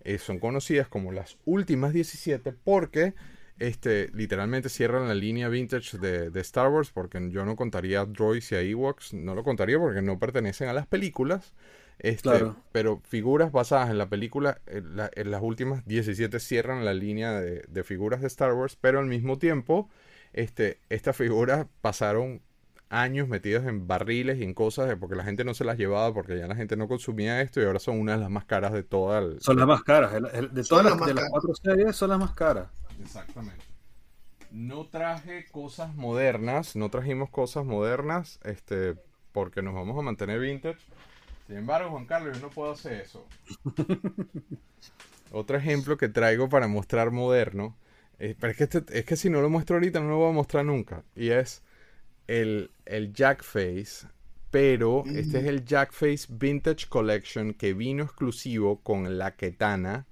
A: Eh, son conocidas como las últimas 17 porque este, literalmente cierran la línea vintage de, Star Wars porque yo no contaría droids y a Ewoks, no lo contaría porque no pertenecen a las películas. Este, Pero figuras basadas en la película, en, las últimas 17 cierran la línea de, de, figuras de Star Wars, pero al mismo tiempo este, estas figuras pasaron años metidos en barriles y en cosas porque la gente no se las llevaba porque ya la gente no consumía esto y ahora son una de las más caras de todas.
B: Son las más caras. de todas las, de las cuatro series son las más caras.
A: Exactamente. No traje cosas modernas, no trajimos cosas modernas este, porque nos vamos a mantener vintage. Sin embargo, Juan Carlos, yo no puedo hacer eso. Otro ejemplo que traigo para mostrar moderno, eh, pero es que, este, es que si no lo muestro ahorita no lo voy a mostrar nunca. Y es el, el Jackface, pero este es el Jackface Vintage Collection que vino exclusivo con la Ketana,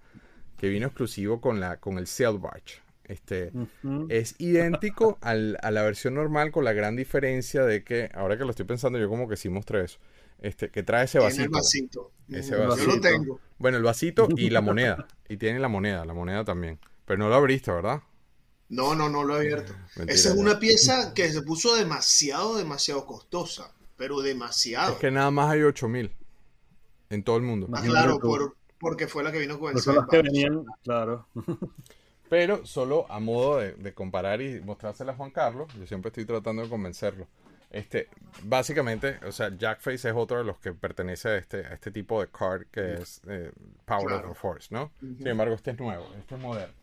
A: que vino exclusivo con, la, con el. Este es idéntico a la versión normal con la gran diferencia de que, ahora que lo estoy pensando, yo como que sí mostré eso. Este, que trae ese vasito. Ese vasito. Yo lo tengo. Bueno, el vasito y la moneda. Y tiene la moneda, la moneda también. Pero no lo abriste, ¿verdad?
C: No, no, no lo he abierto. Esa es una pieza que se puso demasiado, demasiado costosa. Pero demasiado.
A: Es que nada más hay 8000 en todo el mundo.
C: Más claro, porque fue la que vino con el
B: Son que venían, claro.
A: Pero solo a modo de, comparar y mostrársela a Juan Carlos, yo siempre estoy tratando de convencerlo. Este, básicamente, o sea, Jackface es otro de los que pertenece a este, a este tipo de card que es eh, Power of the Force, ¿no? Sin embargo, este es nuevo, este es moderno.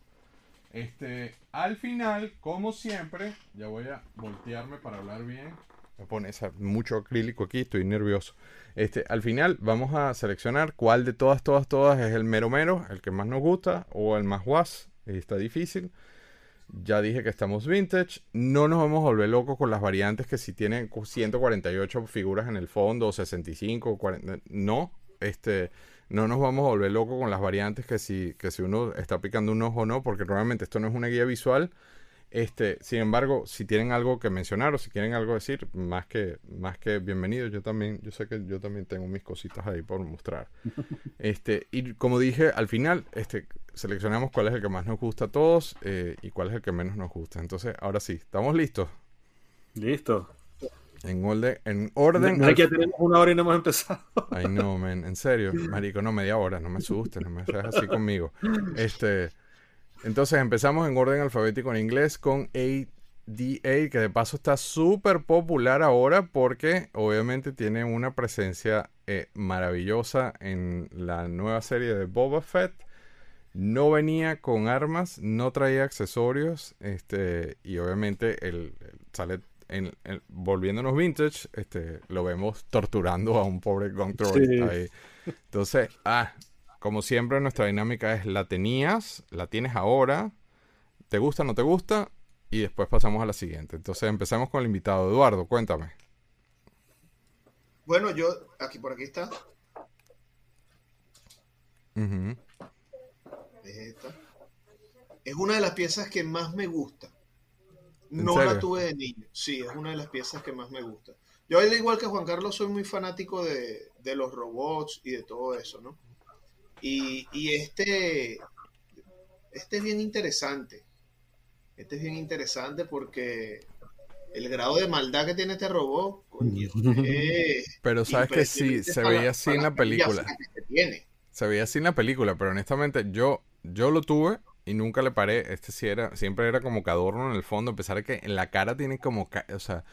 A: Este, al final, como siempre, ya voy a voltearme para hablar bien. Me pone mucho acrílico aquí, estoy nervioso. Este, al final vamos a seleccionar cuál de todas, todas, todas es el mero mero, el que más nos gusta o el más guas. Está difícil. Ya dije que estamos vintage. No nos vamos a volver locos con las variantes que si tienen 148 figuras en el fondo o 65, 40. No. Este, no nos vamos a volver locos con las variantes que si, que si uno está picando un ojo o no, porque realmente esto no es una guía visual. Este, sin embargo, si tienen algo que mencionar o si quieren algo decir, más que, más que bienvenido, yo también, yo sé que yo también tengo mis cositas ahí por mostrar. Este, y como dije, al final, este, seleccionamos cuál es el que más nos gusta a todos eh, y cuál es el que menos nos gusta. Entonces, ahora sí, ¿estamos listos?
B: Listo.
A: En orden. En orden
B: no, tenemos una hora y no hemos empezado.
A: Ay, no, men. En serio. Marico, no, media hora. No me asustes. No me seas así conmigo. Este. Entonces empezamos en orden alfabético en inglés con ADA, que de paso está súper popular ahora porque obviamente tiene una presencia eh, maravillosa en la nueva serie de Boba Fett. No venía con armas, no traía accesorios, este, y obviamente el, el sale en, volviéndonos vintage, este, lo vemos torturando a un pobre control ahí. Entonces, ah, como siempre, nuestra dinámica es la tenías, la tienes ahora, te gusta, no te gusta, y después pasamos a la siguiente. Entonces, empezamos con el invitado. Eduardo, cuéntame.
C: Bueno, yo, aquí por aquí está. Es esta. Es una de las piezas que más me gusta. No la tuve de niño. Sí, es una de las piezas que más me gusta. Yo, al igual que Juan Carlos, soy muy fanático de, los robots y de todo eso, ¿no? Y, este, este es bien interesante. Este es bien interesante porque el grado de maldad que tiene este robot,
A: pero sabes que sí, se veía así en la película. Se veía así en la película, pero honestamente yo, yo lo tuve y nunca le paré. Este sí era, siempre era como que adorno en el fondo, a pesar de que en la cara tiene como, o sea,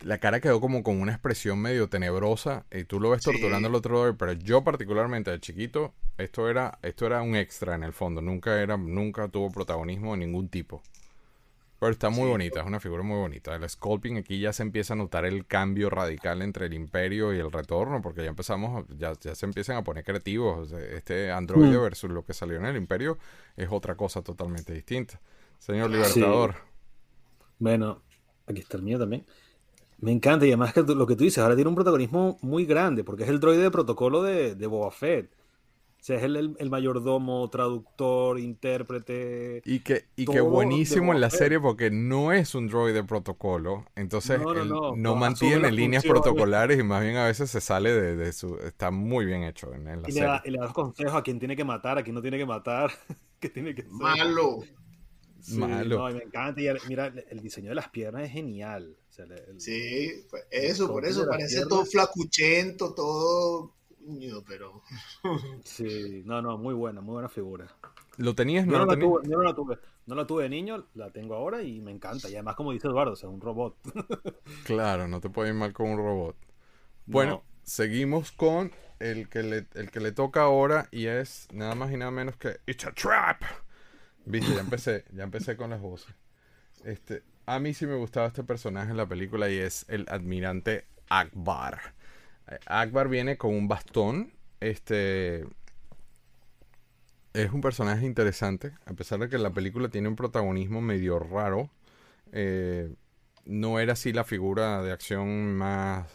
A: la cara quedó como con una expresión medio tenebrosa y tú lo ves torturando al otro lado, pero yo particularmente de chiquito, esto era, esto era un extra en el fondo, nunca era, nunca tuvo protagonismo de ningún tipo. Pero está muy bonita, es una figura muy bonita. El sculpting aquí ya se empieza a notar el cambio radical entre el imperio y el retorno, porque ya empezamos, ya, ya se empiezan a poner creativos. Este androide mm. versus lo que salió en el imperio es otra cosa totalmente distinta. Señor Libertador.
B: Bueno, aquí está el mío también. Me encanta y además que lo que tú dices, ahora tiene un protagonismo muy grande, porque es el droide de protocolo de, de Boba Fett sea, es el, mayordomo, traductor, intérprete.
A: Y que, y que buenísimo en la serie porque no es un droid de protocolo. Entonces no, mantiene líneas protocolares y más bien a veces se sale de, su. Está muy bien hecho en, la serie.
B: y le da consejos a quién tiene que matar, a quién no tiene que matar. que tiene que
C: Malo.
B: Malo. me encanta. Y mira, el diseño de las piernas es genial.
C: sí, pues eso, por eso parece todo flacuchento, todo pero.
B: sí, no, no, muy buena, muy buena figura.
A: ¿Lo tenías?
B: No, no, la tuve, no la tuve. No la tuve de niño, la tengo ahora y me encanta. Y además, como dice Eduardo, es un robot.
A: claro, no te puede ir mal con un robot. Bueno, seguimos con el que, le, el que le toca ahora y es nada más y nada menos que It's a Trap. Viste, ya empecé, ya empecé con las voces. Este, a mí sí me gustaba este personaje en la película y es el admirante Akbar. Akbar viene con un bastón. Este. Es un personaje interesante. A pesar de que la película tiene un protagonismo medio raro. Eh, no era así la figura de acción más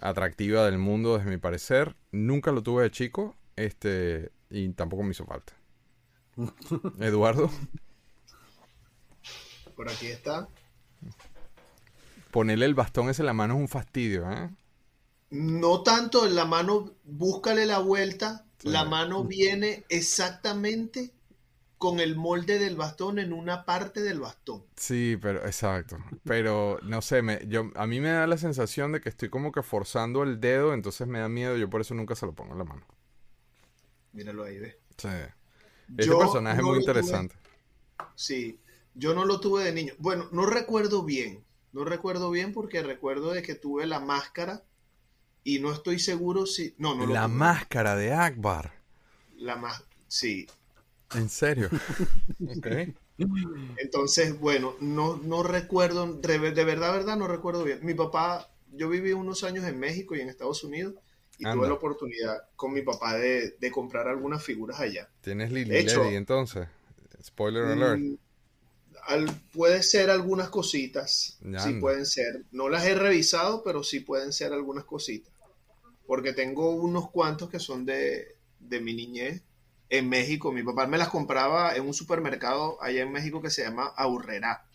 A: atractiva del mundo, desde mi parecer. Nunca lo tuve de chico. Este. Y tampoco me hizo falta. Eduardo.
C: Por aquí está.
A: Ponerle el bastón ese en la mano es un fastidio, ¿eh?
C: No tanto en la mano, búscale la vuelta, la mano viene exactamente con el molde del bastón en una parte del bastón.
A: Sí, pero exacto. Pero no sé, me, yo a mí me da la sensación de que estoy como que forzando el dedo, entonces me da miedo, yo por eso nunca se lo pongo en la mano.
C: Míralo ahí, ve.
A: Sí. Este personaje es muy interesante.
C: Sí, yo no lo tuve de niño. Bueno, no recuerdo bien. No recuerdo bien porque recuerdo de que tuve la máscara y no estoy seguro si... No, no
A: la máscara de Akbar.
C: La más... Sí.
A: ¿En serio?
C: Entonces, bueno, no, no recuerdo, de, verdad, verdad, no recuerdo bien. Mi papá, yo viví unos años en México y en Estados Unidos y tuve la oportunidad con mi papá de, comprar algunas figuras allá.
A: ¿Tienes Lily Lady entonces? Spoiler mm, alert
C: puede ser algunas cositas. Sí pueden ser. No las he revisado, pero sí pueden ser algunas cositas. Porque tengo unos cuantos que son de, mi niñez en México. Mi papá me las compraba en un supermercado allá en México que se llama Aurrera.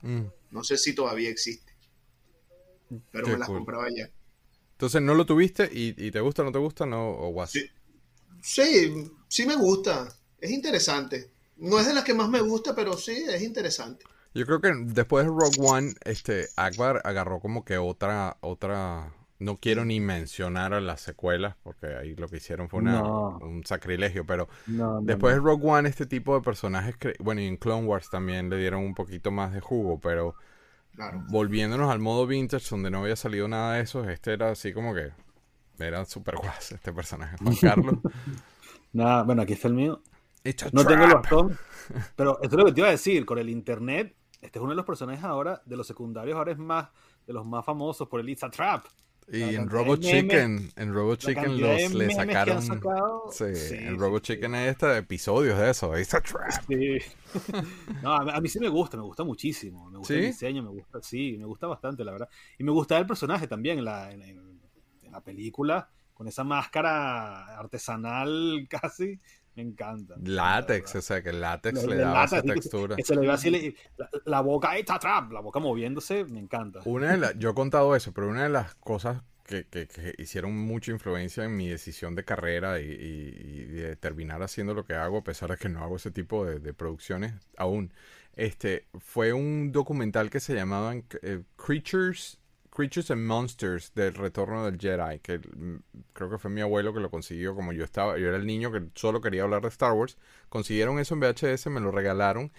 C: Mm. No sé si todavía existe. Pero me las compraba allá.
A: Entonces, ¿no lo tuviste y, te gusta o no te gusta? No, o
C: sí. sí, sí me gusta. Es interesante. No es de las que más me gusta, pero sí, es interesante.
A: Yo creo que después de Rogue One, este, Akbar agarró como que otra, otra, no quiero ni mencionar a las secuelas, porque ahí lo que hicieron fue un sacrilegio, pero después de Rogue One, este tipo de personajes, bueno, y en Clone Wars también le dieron un poquito más de jugo, pero volviéndonos al modo vintage, donde no había salido nada de eso, este era así como que era super guas este personaje, Juan Carlos.
B: nada, bueno, aquí está el mío no tengo el bastón. Pero esto es lo que te iba a decir, con el internet, este es uno de los personajes ahora, de los secundarios, ahora es más, de los más famosos por el It's a Trap.
A: Y en Robot Chicken, en Robot Chicken los le sacaron. sí, en Robot Chicken hay este episodios de eso, It's a Trap.
B: Sí. No, a, mí sí me gusta, me gusta muchísimo. Me gusta el diseño, me gusta, sí, me gusta bastante, la verdad. Y me gusta el personaje también en la, en la película, con esa máscara artesanal casi me encanta.
A: Látex, o sea, que el látex le da esa textura.
B: se le así, la, boca está atrás, la boca moviéndose, me encanta.
A: Una de yo he contado eso, pero una de las cosas que, que, hicieron mucha influencia en mi decisión de carrera y, de terminar haciendo lo que hago, a pesar de que no hago ese tipo de, producciones aún, este, fue un documental que se llamaba eh, Creatures Creatures and Monsters del Retorno del Jedi, que mm, creo que fue mi abuelo que lo consiguió, como yo estaba, yo era el niño que solo quería hablar de Star Wars, consiguieron eso en VHS, me lo regalaron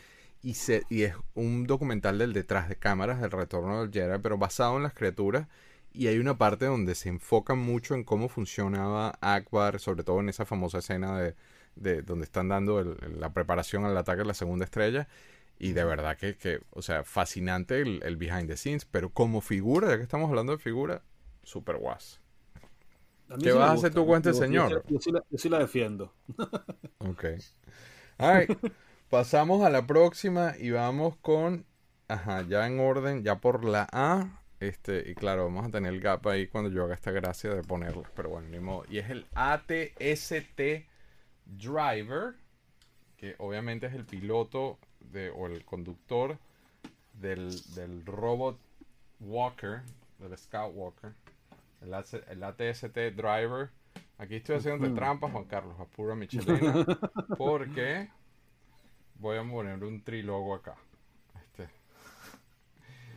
A: y, se, y es un documental del detrás de cámaras del Retorno del Jedi, pero basado en las criaturas y hay una parte donde se enfocan mucho en cómo funcionaba Akbar, sobre todo en esa famosa escena de, de donde están dando la preparación al ataque de la segunda estrella. Y de verdad que, que o sea, fascinante el, behind the scenes, pero como figura, ya que estamos hablando de figura, super guas. ¿Qué vas a hacer tú con este señor?
B: Yo, sí la, defiendo.
A: ok. Pasamos a la próxima y vamos con, ajá, ya en orden, ya por la A, este, y claro, vamos a tener el gap ahí cuando yo haga esta gracia de ponerlo. Pero bueno, ni modo. Y es el ATST Driver, que obviamente es el piloto de, o el conductor del, del robot Walker, del Scout Walker. El, ATST Driver. Aquí estoy haciendo trampas, Juan Carlos, apura mi chilena. Porque voy a poner un trilogo acá.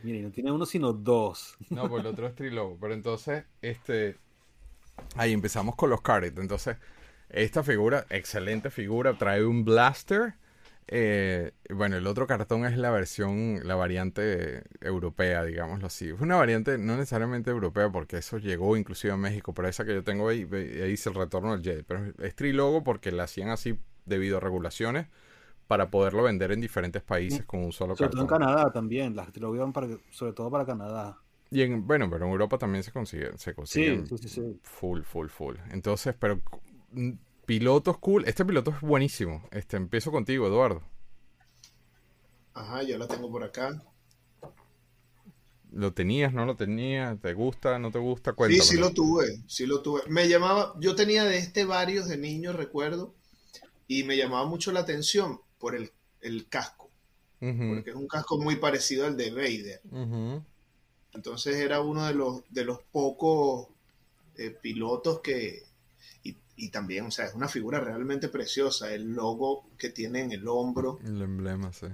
B: Mire, no tiene uno sino dos.
A: No, pues el otro es trilogo. Pero entonces, este. Ahí empezamos con los cards. Entonces, esta figura, excelente figura, trae un blaster. Eh, bueno, el otro cartón es la versión, la variante europea, digámoslo así. Es una variante no necesariamente europea porque eso llegó inclusive a México, pero esa que yo tengo ahí, ahí dice el retorno del Jet. Pero es trilogo porque la hacían así debido a regulaciones para poderlo vender en diferentes países con un solo
B: sobre cartón. Sobre todo en Canadá también, las trilobias para, sobre todo para Canadá.
A: Y en, bueno, pero en Europa también se consigue, se consigue sí, sí, sí, full, full, full. Entonces, pero pilotos cool, este piloto es buenísimo. Este, empiezo contigo, Eduardo.
C: Ajá, yo la tengo por acá.
A: ¿Lo tenías, no lo tenías? ¿Te gusta, no te gusta?
C: Sí, sí lo tuve, sí lo tuve. Me llamaba, yo tenía de este varios de niños, recuerdo, y me llamaba mucho la atención por el, casco, porque es un casco muy parecido al de Vader. Entonces era uno de los, de los pocos eh, pilotos que, y, también, o sea, es una figura realmente preciosa, el logo que tiene en el hombro.
A: El emblema, sí.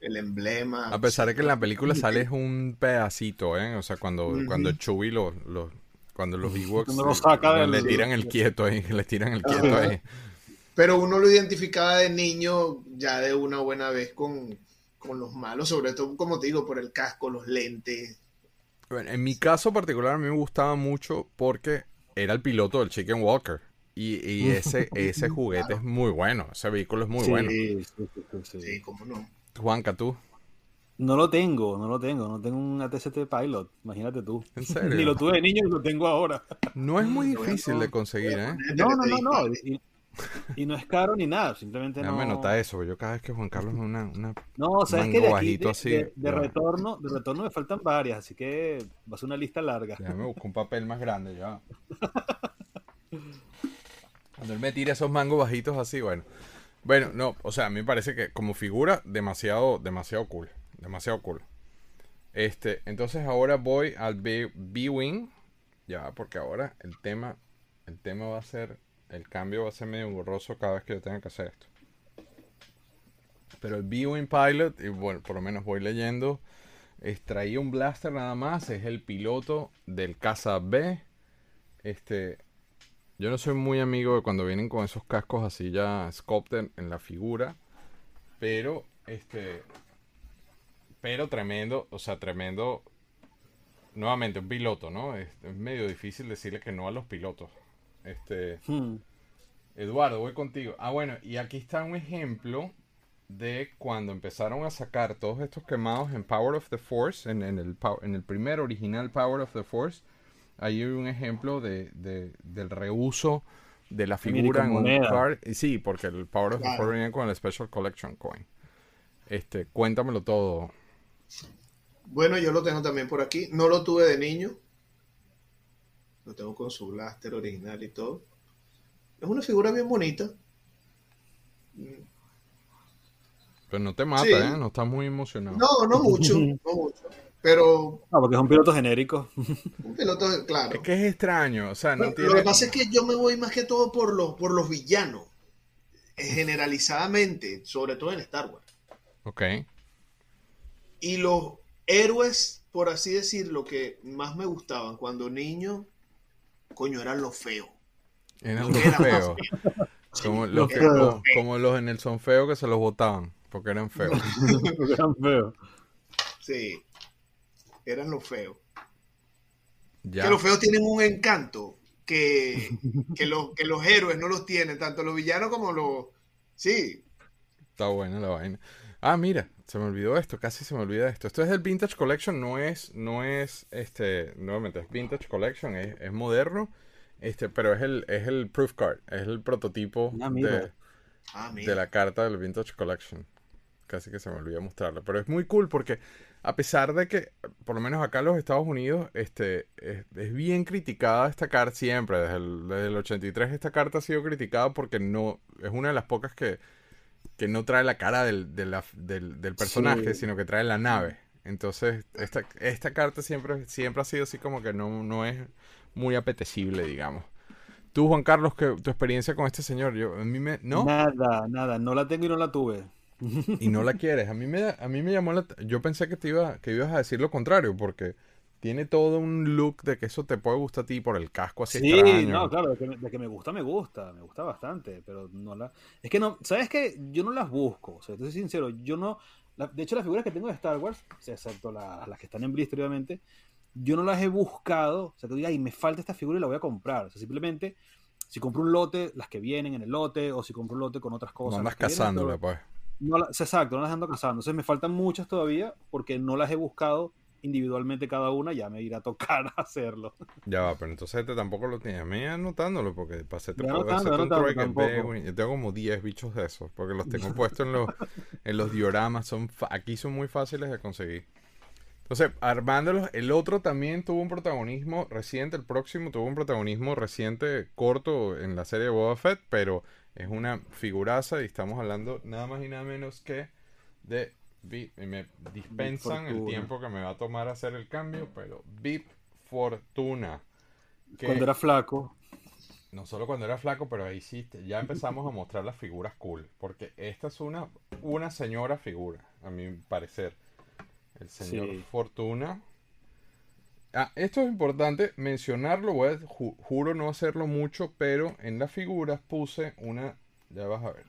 C: El emblema.
A: A pesar de que en la película sale un pedacito, ¿eh? O sea, cuando, cuando Chewie lo, cuando los Ewoks le tiran el quieto ahí, le tiran el quieto ahí.
C: Pero uno lo identificaba de niño ya de una buena vez con, los malos, sobre todo, como te digo, por el casco, los lentes.
A: Bueno, en mi caso particular a mí me gustaba mucho porque era el piloto del Chicken Walker. Y, ese, ese juguete es muy bueno, ese vehículo es muy bueno. Sí,
C: sí, sí, cómo no.
A: Juanca, tú.
B: No lo tengo, no lo tengo. No tengo un ATST Pilot. Imagínate tú. Ni lo tuve de niño y lo tengo ahora.
A: No es muy difícil de conseguir, ¿eh?
B: No, no, no, no. Y no es caro ni nada, simplemente no.
A: me nota eso, yo cada vez que Juan Carlos una, una
B: No, o sea, es que de, aquí, de, retorno, de retorno me faltan varias, así que va a ser una lista larga.
A: Ya me busco un papel más grande ya. Cuando él me tira esos mangos bajitos así, bueno. Bueno, no, o sea, a mí me parece que como figura demasiado demasiado cool, demasiado cool. Este, entonces ahora voy al B-Wing, ya, porque ahora el tema el tema va a ser el cambio va a ser medio borroso cada vez que yo tenga que hacer esto. Pero el Viewing Pilot, y bueno, por lo menos voy leyendo, extraía un blaster nada más, es el piloto del Casa B. Este, yo no soy muy amigo de cuando vienen con esos cascos así ya sculpted en la figura, pero este, pero tremendo, o sea, tremendo. Nuevamente, un piloto, ¿no? es medio difícil decirle que no a los pilotos. Este, hmm. Eduardo, voy contigo. Ah, bueno, y aquí está un ejemplo de cuando empezaron a sacar todos estos quemados en Power of the Force, en, el, en el primer original Power of the Force. Ahí hay un ejemplo de, del reuso de la figura en un card. Sí, porque el Power of the Force venía con el Special Collection Coin. Este, cuéntamelo todo.
C: Bueno, yo lo tengo también por aquí. No lo tuve de niño, lo tengo con su blaster original y todo. Es una figura bien bonita.
A: Pero no te mata, ¿eh? No estás muy emocionado.
C: No, no mucho, no mucho. Pero.
B: No, porque es un piloto genérico.
C: Un piloto, claro.
A: Es que es extraño, o sea, no
C: tiene... Lo que pasa es que yo me voy más que todo por los, por los villanos. Generalizadamente, sobre todo en Star Wars.
A: Ok.
C: Y los héroes por así decirlo, que más me gustaban cuando niño, coño, eran los feos.
A: Eran los feos. Como los, que, como, como los en el son feo que se los botaban, porque eran feos.
B: Porque eran feos.
C: Sí, eran los feos.
A: Ya.
C: Que los feos tienen un encanto que, que, los, que los héroes no los tienen, tanto los villanos como los... Sí,
A: Está buena la vaina. Ah, mira, se me olvidó esto, casi se me olvida esto. Esto es del Vintage Collection, no es, no es, este, nuevamente es Vintage Collection, es, es moderno, este, pero es el, es el proof card, es el prototipo
B: Ah,
A: de,
C: ah,
A: de la carta del Vintage Collection. Casi que se me olvidó mostrarlo. Pero es muy cool porque a pesar de que, por lo menos acá en los Estados Unidos, este, es, es bien criticada esta carta siempre. Desde el, desde el 83 esta carta ha sido criticada porque no es una de las pocas que, que no trae la cara del, personaje,
B: Sí.
A: sino que trae la nave. Entonces, esta, esta carta siempre, siempre ha sido así como que no, no es muy apetecible, digamos. Tú, Juan Carlos, que tu experiencia con este señor, yo, a mí me, ¿no?
B: Nada, nada. No la tengo y no la tuve.
A: Y no la quieres. A mí me, a mí me llamó la... Yo pensé que te iba, que ibas a decir lo contrario, porque tiene todo un look de que eso te puede gustar a ti por el casco así
B: Sí,
A: extraño.
B: no, claro, de que, me, de que me gusta, me gusta, me gusta bastante, pero no la... Es que no, ¿sabes qué? Yo no las busco, o sea, te soy sincero, yo no... la- de hecho, las figuras que tengo de Star Wars, o sea, excepto la- las que están en blister, obviamente, yo no las he buscado, o sea, que diga, ay, me falta esta figura y la voy a comprar, o sea, simplemente, si compro un lote, las que vienen en el lote, o si compro un lote con otras
A: No
B: cosas.
A: andas
B: que vienen,
A: cazándola,
B: pero-
A: pues.
B: No exacto, no las ando cazando. Entonces me faltan muchas todavía porque no las he buscado individualmente cada una. Ya me irá a tocar hacerlo.
A: Ya va, pero entonces este tampoco lo tiene. Me anotándolo porque pasé te puedo hacer un trueque, Yo tengo como 10 bichos de esos porque los tengo puestos en los, en los dioramas. Son aquí son muy fáciles de conseguir. Entonces, armándolos, el otro también tuvo un protagonismo reciente, el próximo tuvo un protagonismo reciente corto en la serie de Boba Fett, pero es una figuraza y estamos hablando nada más y nada menos que de Vip, y me dispensan el tiempo que me va a tomar hacer el cambio, pero Vip Fortuna. que
B: Cuando era flaco.
A: no solo cuando era flaco, pero ahí sí ya empezamos a mostrar las figuras cool. Porque esta es una, una señora figura, a mi parecer. El señor
B: Sí.
A: Fortuna. Ah, esto es importante mencionarlo, voy a, ju- juro no hacerlo mucho, pero en las figuras puse una, ya vas a ver,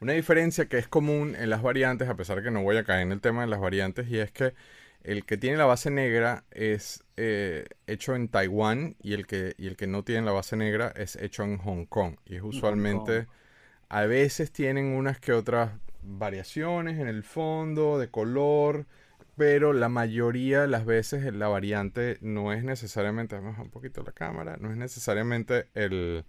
A: una diferencia que es común en las variantes, a pesar que no voy a caer en el tema de las variantes, y es que el que tiene la base negra es eh, hecho en Taiwán y el, que, y el que no tiene la base negra es hecho en Hong Kong. Y es usualmente, a veces tienen unas que otras variaciones en el fondo, de color, pero la mayoría de las veces la variante no es necesariamente, vamos a un poquito la cámara, no es necesariamente el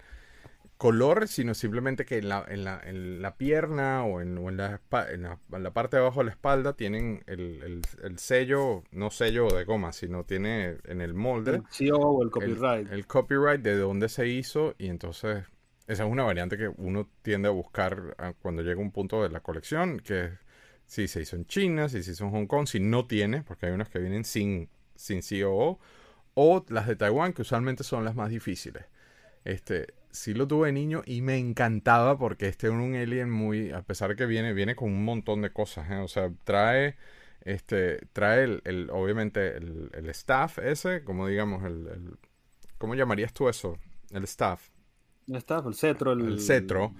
A: color, sino simplemente que en la, en la, en la pierna o, en, o en, la, en, la, parte de abajo de la espalda tienen el, el- el sello, no sello de goma, sino tiene en el molde
B: El o el copyright.
A: El, copyright de dónde se hizo y entonces esa es una variante que uno tiende a buscar ah, cuando llega un punto de la colección, que es si se hizo en China, si se hizo en Hong Kong, si no tiene, porque hay unas que vienen sin, sin COO, o las de Taiwán, que usualmente son las más difíciles. Este, sí lo tuve de niño y me encantaba porque este es un alien muy, a pesar de que viene, viene con un montón de cosas, ¿eh? o sea, trae, este, trae el, el- obviamente el, el staff ese, como digamos, el, el- ¿cómo llamarías tú eso? El staff,
B: Ya está, el cetro. El,
A: el cetro,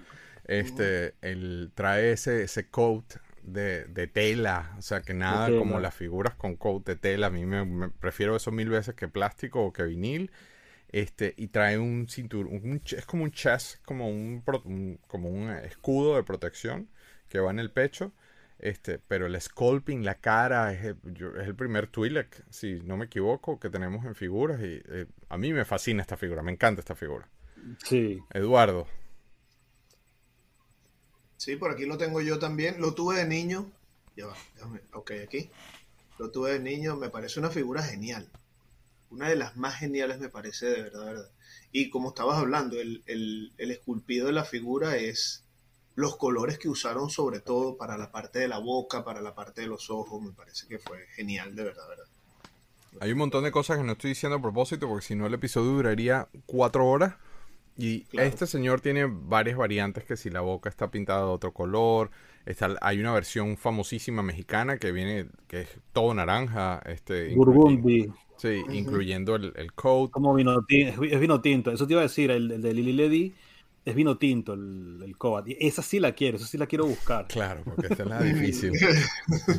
A: este, el, trae ese, ese coat de, de tela, o sea, que nada como las figuras con coat de tela, a mí me, me- prefiero eso mil veces que plástico o que vinil, este, y trae un cinturón, un es como un chest, como un, como un escudo de protección que va en el pecho, este, pero el sculpting, la cara, es el, yo- es el primer Twi'lek, si no me equivoco, que tenemos en figuras, y eh, a mí me fascina esta figura, me encanta esta figura.
B: Sí.
A: Eduardo,
C: Sí, por aquí lo tengo yo también. Lo tuve de niño. Ya va, déjame. Ok, aquí. Lo tuve de niño. Me parece una figura genial. Una de las más geniales me parece, de verdad, verdad. Y como estabas hablando, el, el, el esculpido de la figura es los colores que usaron sobre todo para la parte de la boca, para la parte de los ojos. Me parece que fue genial, de verdad, verdad.
A: Hay un montón de cosas que no estoy diciendo a propósito, porque si no el episodio duraría cuatro horas. Y
C: Claro.
A: este señor tiene varias variantes que si la boca está pintada de otro color, está, hay una versión famosísima mexicana que viene, que es todo naranja, este,
B: Burgundy,
A: sí, incluyendo el, el coat.
B: como vino tinto, es, vi- es vino tinto. Eso te iba a decir, el, el de Lily Ledy es vino tinto, el, el Coat. Esa sí la quiero, esa sí la quiero buscar.
A: Claro, porque esta es la difícil.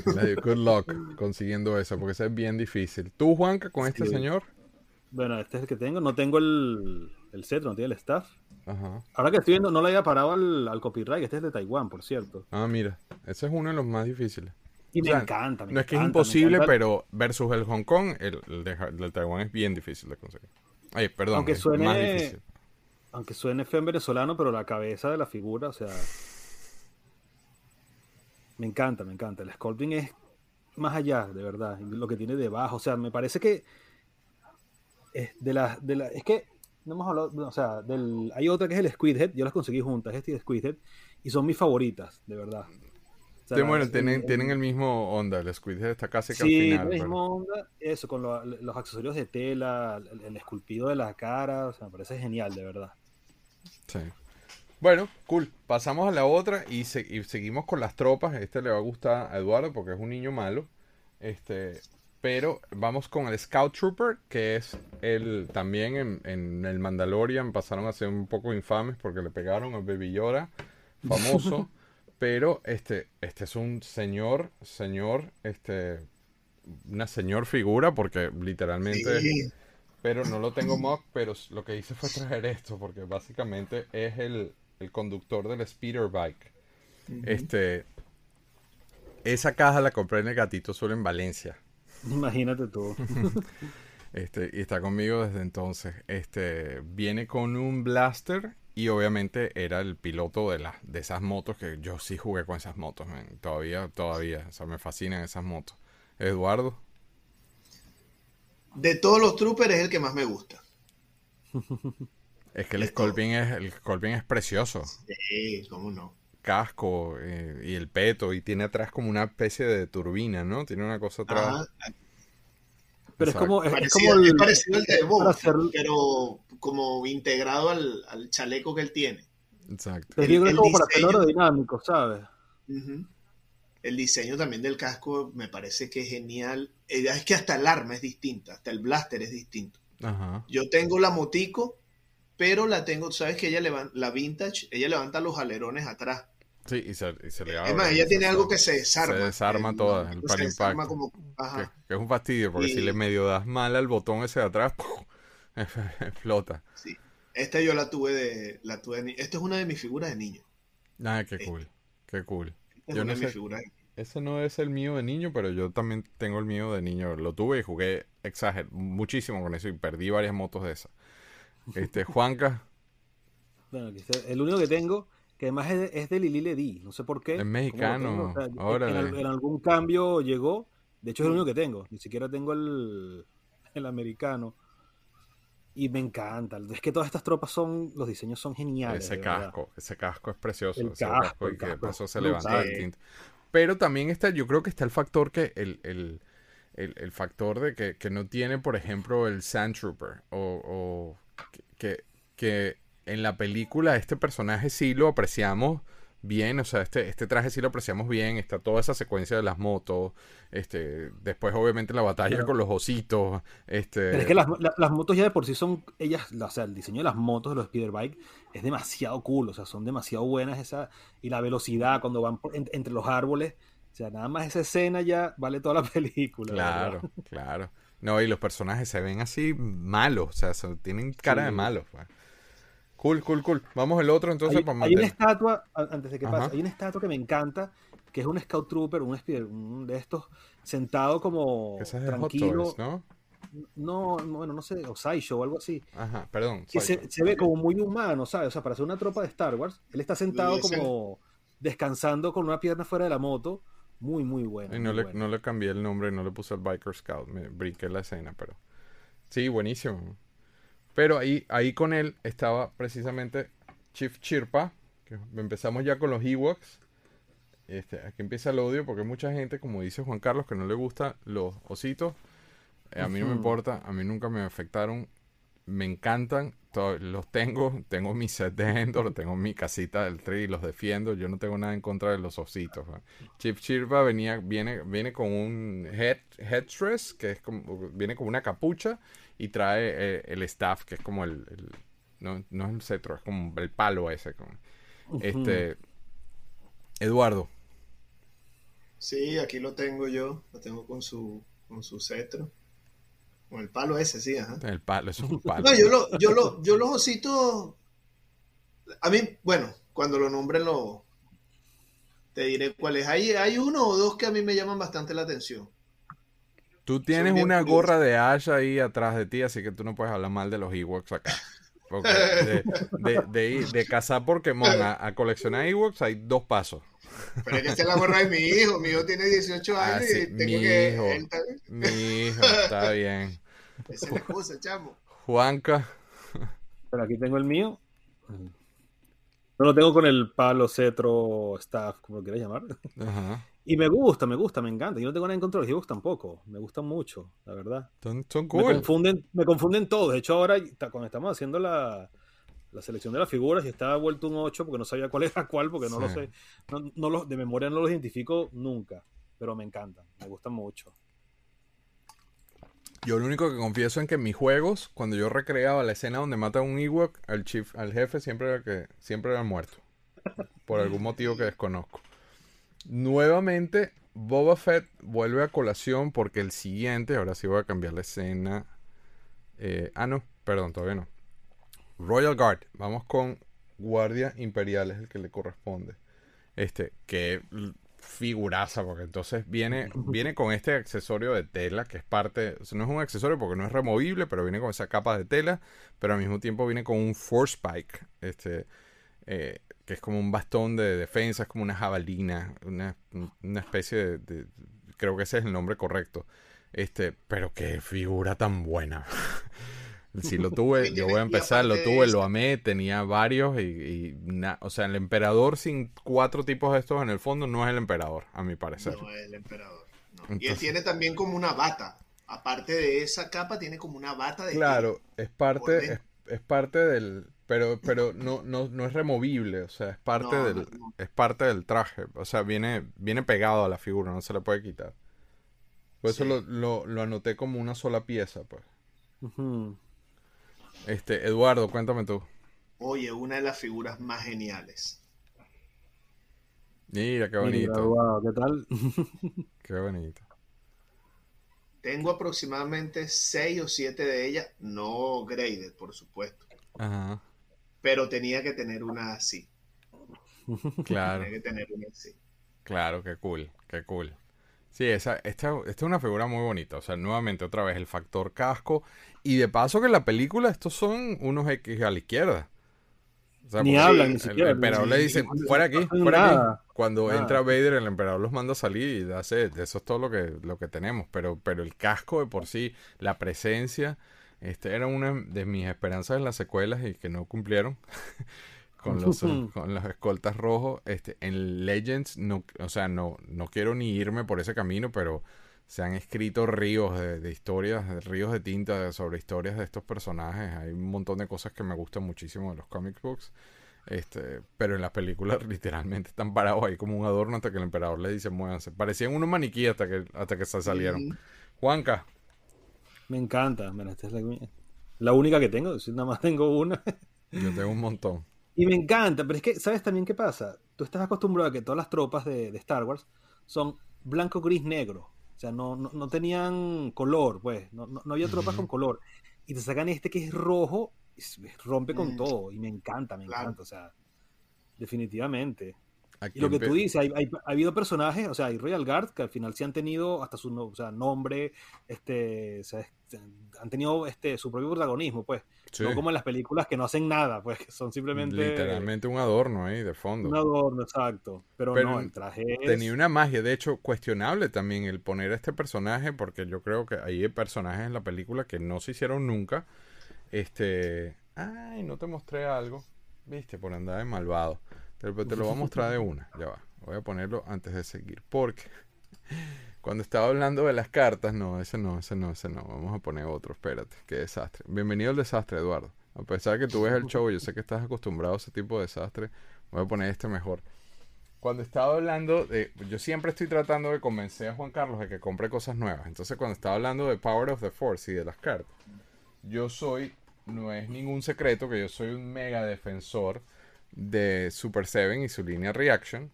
A: La good luck consiguiendo esa, porque esa es bien difícil. ¿Tú, Juanca, con este señor?
B: Bueno, este es el que tengo. No tengo el, el cetro, no tiene el staff.
A: Ajá.
B: Ahora que estoy viendo, no le había parado al, al copyright. Este es de Taiwán, por cierto.
A: Ah, mira, ese es uno de los más difíciles.
B: Y
A: O
B: me
A: sea,
B: encanta. me
A: No es que es imposible, pero versus el Hong Kong, el, el de, el de Taiwán es bien difícil de conseguir. Ay, perdón,
B: Aunque
A: es
B: suene-
A: más difícil.
B: Aunque suene feo en venezolano, pero la cabeza de la figura, o sea. Me encanta, me encanta. El sculpting es más allá, de verdad. Lo que tiene debajo. O sea, me parece que. Es de la, de la, es que no hemos hablado. O sea, del, hay otra que es el Squidhead. Yo las conseguí juntas, este y el Squidhead. Y son mis favoritas, de verdad. O sea,
A: Sí, bueno, tienen,
B: el-
A: tienen el mismo onda, el Squidhead está casi que
B: Sí,
A: al final. pero-
B: misma onda, eso, con lo- los accesorios de tela, el, el esculpido de la cara, o sea, me parece genial, de verdad.
A: Sí. Bueno, cool. Pasamos a la otra y, se- y seguimos con las tropas. Este le va a gustar a Eduardo porque es un niño malo. Este, pero vamos con el Scout Trooper, que es el también en, en el Mandalorian pasaron a ser un poco infames porque le pegaron a Baby Yoda, famoso. pero este, este es un señor, señor, este, una señor figura porque literalmente
C: Sí.
A: pero no lo tengo mock, pero lo que hice fue traer esto, porque básicamente es el, el conductor del speeder bike. Este, esa caja la compré en el Gatito Azul en Valencia.
B: Imagínate tú.
A: Este, y está conmigo desde entonces. Este, viene con un blaster y obviamente era el piloto de las de esas motos que yo sí jugué con esas motos, man. Todavía, todavía, o sea, me fascinan esas motos. Eduardo,
C: De todos los troopers es el que más me gusta.
A: es que el. Scorpion es, el Scorpion es precioso.
C: Sí, cómo no.
A: Casco eh, y el peto y tiene atrás como una especie de turbina, ¿no? Tiene una cosa atrás.
C: Ajá.
B: Pero es
A: Exacto.
B: como, es, es
C: Parecido,
B: como
C: es
B: el,
C: parecido al de Bob,
B: hacer-
C: pero como integrado al, al chaleco que él tiene.
A: Exacto.
B: que
C: el
B: como para hacerlo
C: diseño-
B: aerodinámico, ¿sabes?
C: El diseño también del casco me parece que es genial. Eh, Es que hasta el arma es distinta, hasta el blaster es distinto.
A: Ajá.
C: Yo tengo la motico, pero la tengo, sabes que ella levanta, la vintage, ella levanta los alerones atrás.
A: Sí, y se, y se le
C: Es
A: abre.
C: más, ella tiene algo que se desarma.
A: Se desarma toda, el
C: se
A: para
C: desarma
A: impacto.
C: como-
A: Que, es un fastidio, porque
C: Y-
A: si le medio das mal al botón ese de atrás, explota.
C: Sí. Esta yo la tuve de, la tuve de Esta es una de mis figuras de niño.
A: Ay, qué
C: Sí.
A: cool. Qué cool.
C: Esta es
A: Yo
C: una
A: no
C: de mis
A: sé-
C: figuras de
A: Ese no es el mío de niño, pero yo también tengo el mío de niño. Lo tuve y jugué exager muchísimo con eso y perdí varias motos de esas. Este, Juanca,
B: Bueno, el único que tengo, que además es de, es de Lili Ledi, no sé por qué.
A: Es mexicano,
B: o sea, en- algún cambio llegó, de hecho es el único que tengo, ni siquiera tengo el, el americano. Y me encanta, es que todas estas tropas son, los diseños son geniales.
A: ese casco, ese casco es precioso.
B: El
A: ese
B: casco,
A: y que
B: casco es
A: se levanta distinto. Pero también está, yo creo que está el factor que el, el, el, el factor de que, que no tiene, por ejemplo, el Sand Trooper. O, o que, que en la película este personaje sí lo apreciamos bien, o sea, este, este traje sí lo apreciamos bien, está toda esa secuencia de las motos, este, después obviamente la batalla con los ositos, este,
B: Pero es que las, la- las motos ya de por sí son, ellas, o sea, el diseño de las motos de los Speederbike es demasiado cool, o sea, son demasiado buenas esa, y la velocidad cuando van por- en- entre los árboles, o sea, nada más esa escena ya vale toda la película.
A: Claro,
B: verdad.
A: claro. No, y los personajes se ven así malos, o sea, son- tienen cara de malos. pues. Cool, cool, cool. Vamos el otro entonces
B: hay,
A: para
B: hay una estatua, antes de que
A: Ajá.
B: pase, hay una estatua que me encanta, que es un Scout Trooper, un, Speeder, un de estos, sentado como
A: Esa es Hot
B: tranquilo.
A: Toys, ¿no?
B: No, no, bueno, no sé, o Sideshow o algo así.
A: Ajá, perdón.
B: que se, se ve como muy humano, ¿sabes? O sea, para ser una tropa de Star Wars, él está sentado como descansando con una pierna fuera de la moto. Muy, muy bueno.
A: Y no le,
B: bueno.
A: no le cambié el nombre, no le puse el Biker Scout, me brinqué la escena, pero... Sí, buenísimo. Pero ahí, ahí con él estaba precisamente Chief Chirpa, que empezamos ya con los Ewoks. Este, aquí empieza el odio porque mucha gente, como dice Juan Carlos, que no le gusta los ositos. Eh, a mí no me importa, a mí nunca me afectaron. Me encantan los tengo, tengo mi set de Endor, tengo mi casita del tree, los defiendo, yo no tengo nada en contra de los ositos. Chip Chirpa venía, viene, viene con un head, headrest, que es como, viene con una capucha y trae eh, el staff, que es como el, no, no, es el cetro, es como el palo ese. Este, Eduardo.
C: Sí, aquí lo tengo yo, lo tengo con su, con su cetro. Con el palo ese, sí, ajá.
A: El palo, eso es un palo.
C: No, yo, lo, yo, lo, yo los ositos. A mí, bueno, cuando lo nombren lo. Te diré cuáles. Hay, hay uno o dos que a mí me llaman bastante la atención.
A: Tú tienes una gorra de Ash ahí atrás de ti, así que tú no puedes hablar mal de los Ewoks acá. de, de, de, cazar Pokémon a, a coleccionar Ewoks hay dos pasos.
C: Pero es que esta es la gorra de mi hijo. Mi hijo tiene 18 ah, años y tengo mi que.
A: Hijo, mi hijo, está bien.
C: Esa es la excusa, chamo.
A: Juanca.
B: Pero aquí tengo el mío. No lo tengo con el palo, cetro, staff, como lo quieras llamar. Ajá. Y me gusta, me gusta, me encanta. Yo no tengo nada en contra de los Ewoks tampoco. Me gustan mucho, la verdad.
A: Son, son cool.
B: Me confunden, me confunden todos. De hecho, ahora, cuando estamos haciendo la, la selección de las figuras y estaba vuelto un 8 porque no sabía cuál era cuál, porque no lo sé. No, no de memoria no los identifico nunca, pero me encantan, me gustan mucho.
A: Yo lo único que confieso en que en mis juegos, cuando yo recreaba la escena donde mata a un Ewok, al chief, al jefe siempre era que siempre era muerto. Por algún motivo que desconozco. Nuevamente, Boba Fett vuelve a colación porque el siguiente, ahora sí voy a cambiar la escena. Eh, ah, no, perdón, todavía no. Royal Guard. Vamos con Guardia Imperial, es el que le corresponde. Este, que figuraza, porque entonces viene, viene con este accesorio de tela, que es parte, no es un accesorio porque no es removible, pero viene con esa capa de tela, pero al mismo tiempo viene con un Force Spike, este, eh, que es como un bastón de defensa, es como una jabalina, una, especie de, creo que ese es el nombre correcto, este, pero qué figura tan buena. Si lo tuve, yo voy a empezar, lo tuve, lo amé, tenía varios y, o sea, el emperador sin cuatro tipos de estos en el fondo no es el emperador, a mi parecer.
C: No es el emperador. y él tiene también como una bata. Aparte de esa capa, tiene como una bata de...
A: Claro, es parte, es, parte del... Pero, pero no, no, no es removible, o sea, es parte del, es parte del traje. O sea, viene, viene pegado a la figura, no se le puede quitar. Por eso lo, lo, anoté como una sola pieza, pues. Este, Eduardo, cuéntame tú.
C: Oye, una de las figuras más geniales.
A: Mira, qué bonito.
B: ¿Qué tal?
A: qué bonito.
C: Tengo aproximadamente seis o siete de ellas, no graded, por supuesto. Ajá. Pero tenía que tener una así.
A: Claro.
C: tenía que tener una así.
A: Claro, qué cool, qué cool. Sí, esa, esta, esta es una figura muy bonita. O sea, nuevamente, otra vez, el factor casco. Y de paso que en la película estos son unos X a la izquierda.
B: ni hablan, ni siquiera.
A: El emperador le dice, fuera aquí, fuera aquí. Cuando entra Vader, el emperador los manda a salir y hace, eso es todo lo que, lo que tenemos. Pero, pero el casco de por sí, la presencia, este era una de mis esperanzas en las secuelas y que no cumplieron. con los, con los escoltas rojos. Este, en Legends, no, o sea, no, no quiero ni irme por ese camino, pero se han escrito ríos de, historias, ríos de tinta sobre historias de estos personajes. Hay un montón de cosas que me gustan muchísimo de los comic books. Este, pero en las películas literalmente están parados ahí como un adorno hasta que el emperador le dice muévanse. Parecían unos maniquí hasta que, hasta que se salieron. Juanca.
B: Me encanta. esta es la, la única que tengo. Si nada más tengo una.
A: Yo tengo un montón.
B: Y me encanta, pero es que, ¿sabes también qué pasa? Tú estás acostumbrado a que todas las tropas de, Star Wars son blanco, gris, negro. O sea, no, no, tenían color, pues. No, no, había tropas con color. Y te sacan este que es rojo, rompe con mm. todo. Y me encanta, me encanta. O sea, definitivamente. Y lo que tú dices, hay, ha habido personajes, o sea, hay Royal Guard que al final sí han tenido hasta su o sea, nombre, este, han tenido este, su propio protagonismo, pues. No como en las películas que no hacen nada, pues, que son simplemente.
A: Literalmente un adorno ahí de fondo.
B: Un adorno, exacto. Pero, no, el traje.
A: Tenía una magia, de hecho, cuestionable también el poner a este personaje, porque yo creo que hay personajes en la película que no se hicieron nunca. Este. Ay, no te mostré algo. Viste, por andar de malvado. Te, te lo voy a mostrar de una. Ya va. Voy a ponerlo antes de seguir. Porque cuando estaba hablando de las cartas, no, ese no, ese no, ese no. Vamos a poner otro, espérate. Qué desastre. Bienvenido al desastre, Eduardo. A pesar de que tú ves el show, yo sé que estás acostumbrado a ese tipo de desastre. Voy a poner este mejor. Cuando estaba hablando de. Yo siempre estoy tratando de convencer a Juan Carlos de que compre cosas nuevas. Entonces, cuando estaba hablando de Power of the Force y de las cartas, yo soy. No es ningún secreto que yo soy un mega defensor de Super 7 y su línea Reaction.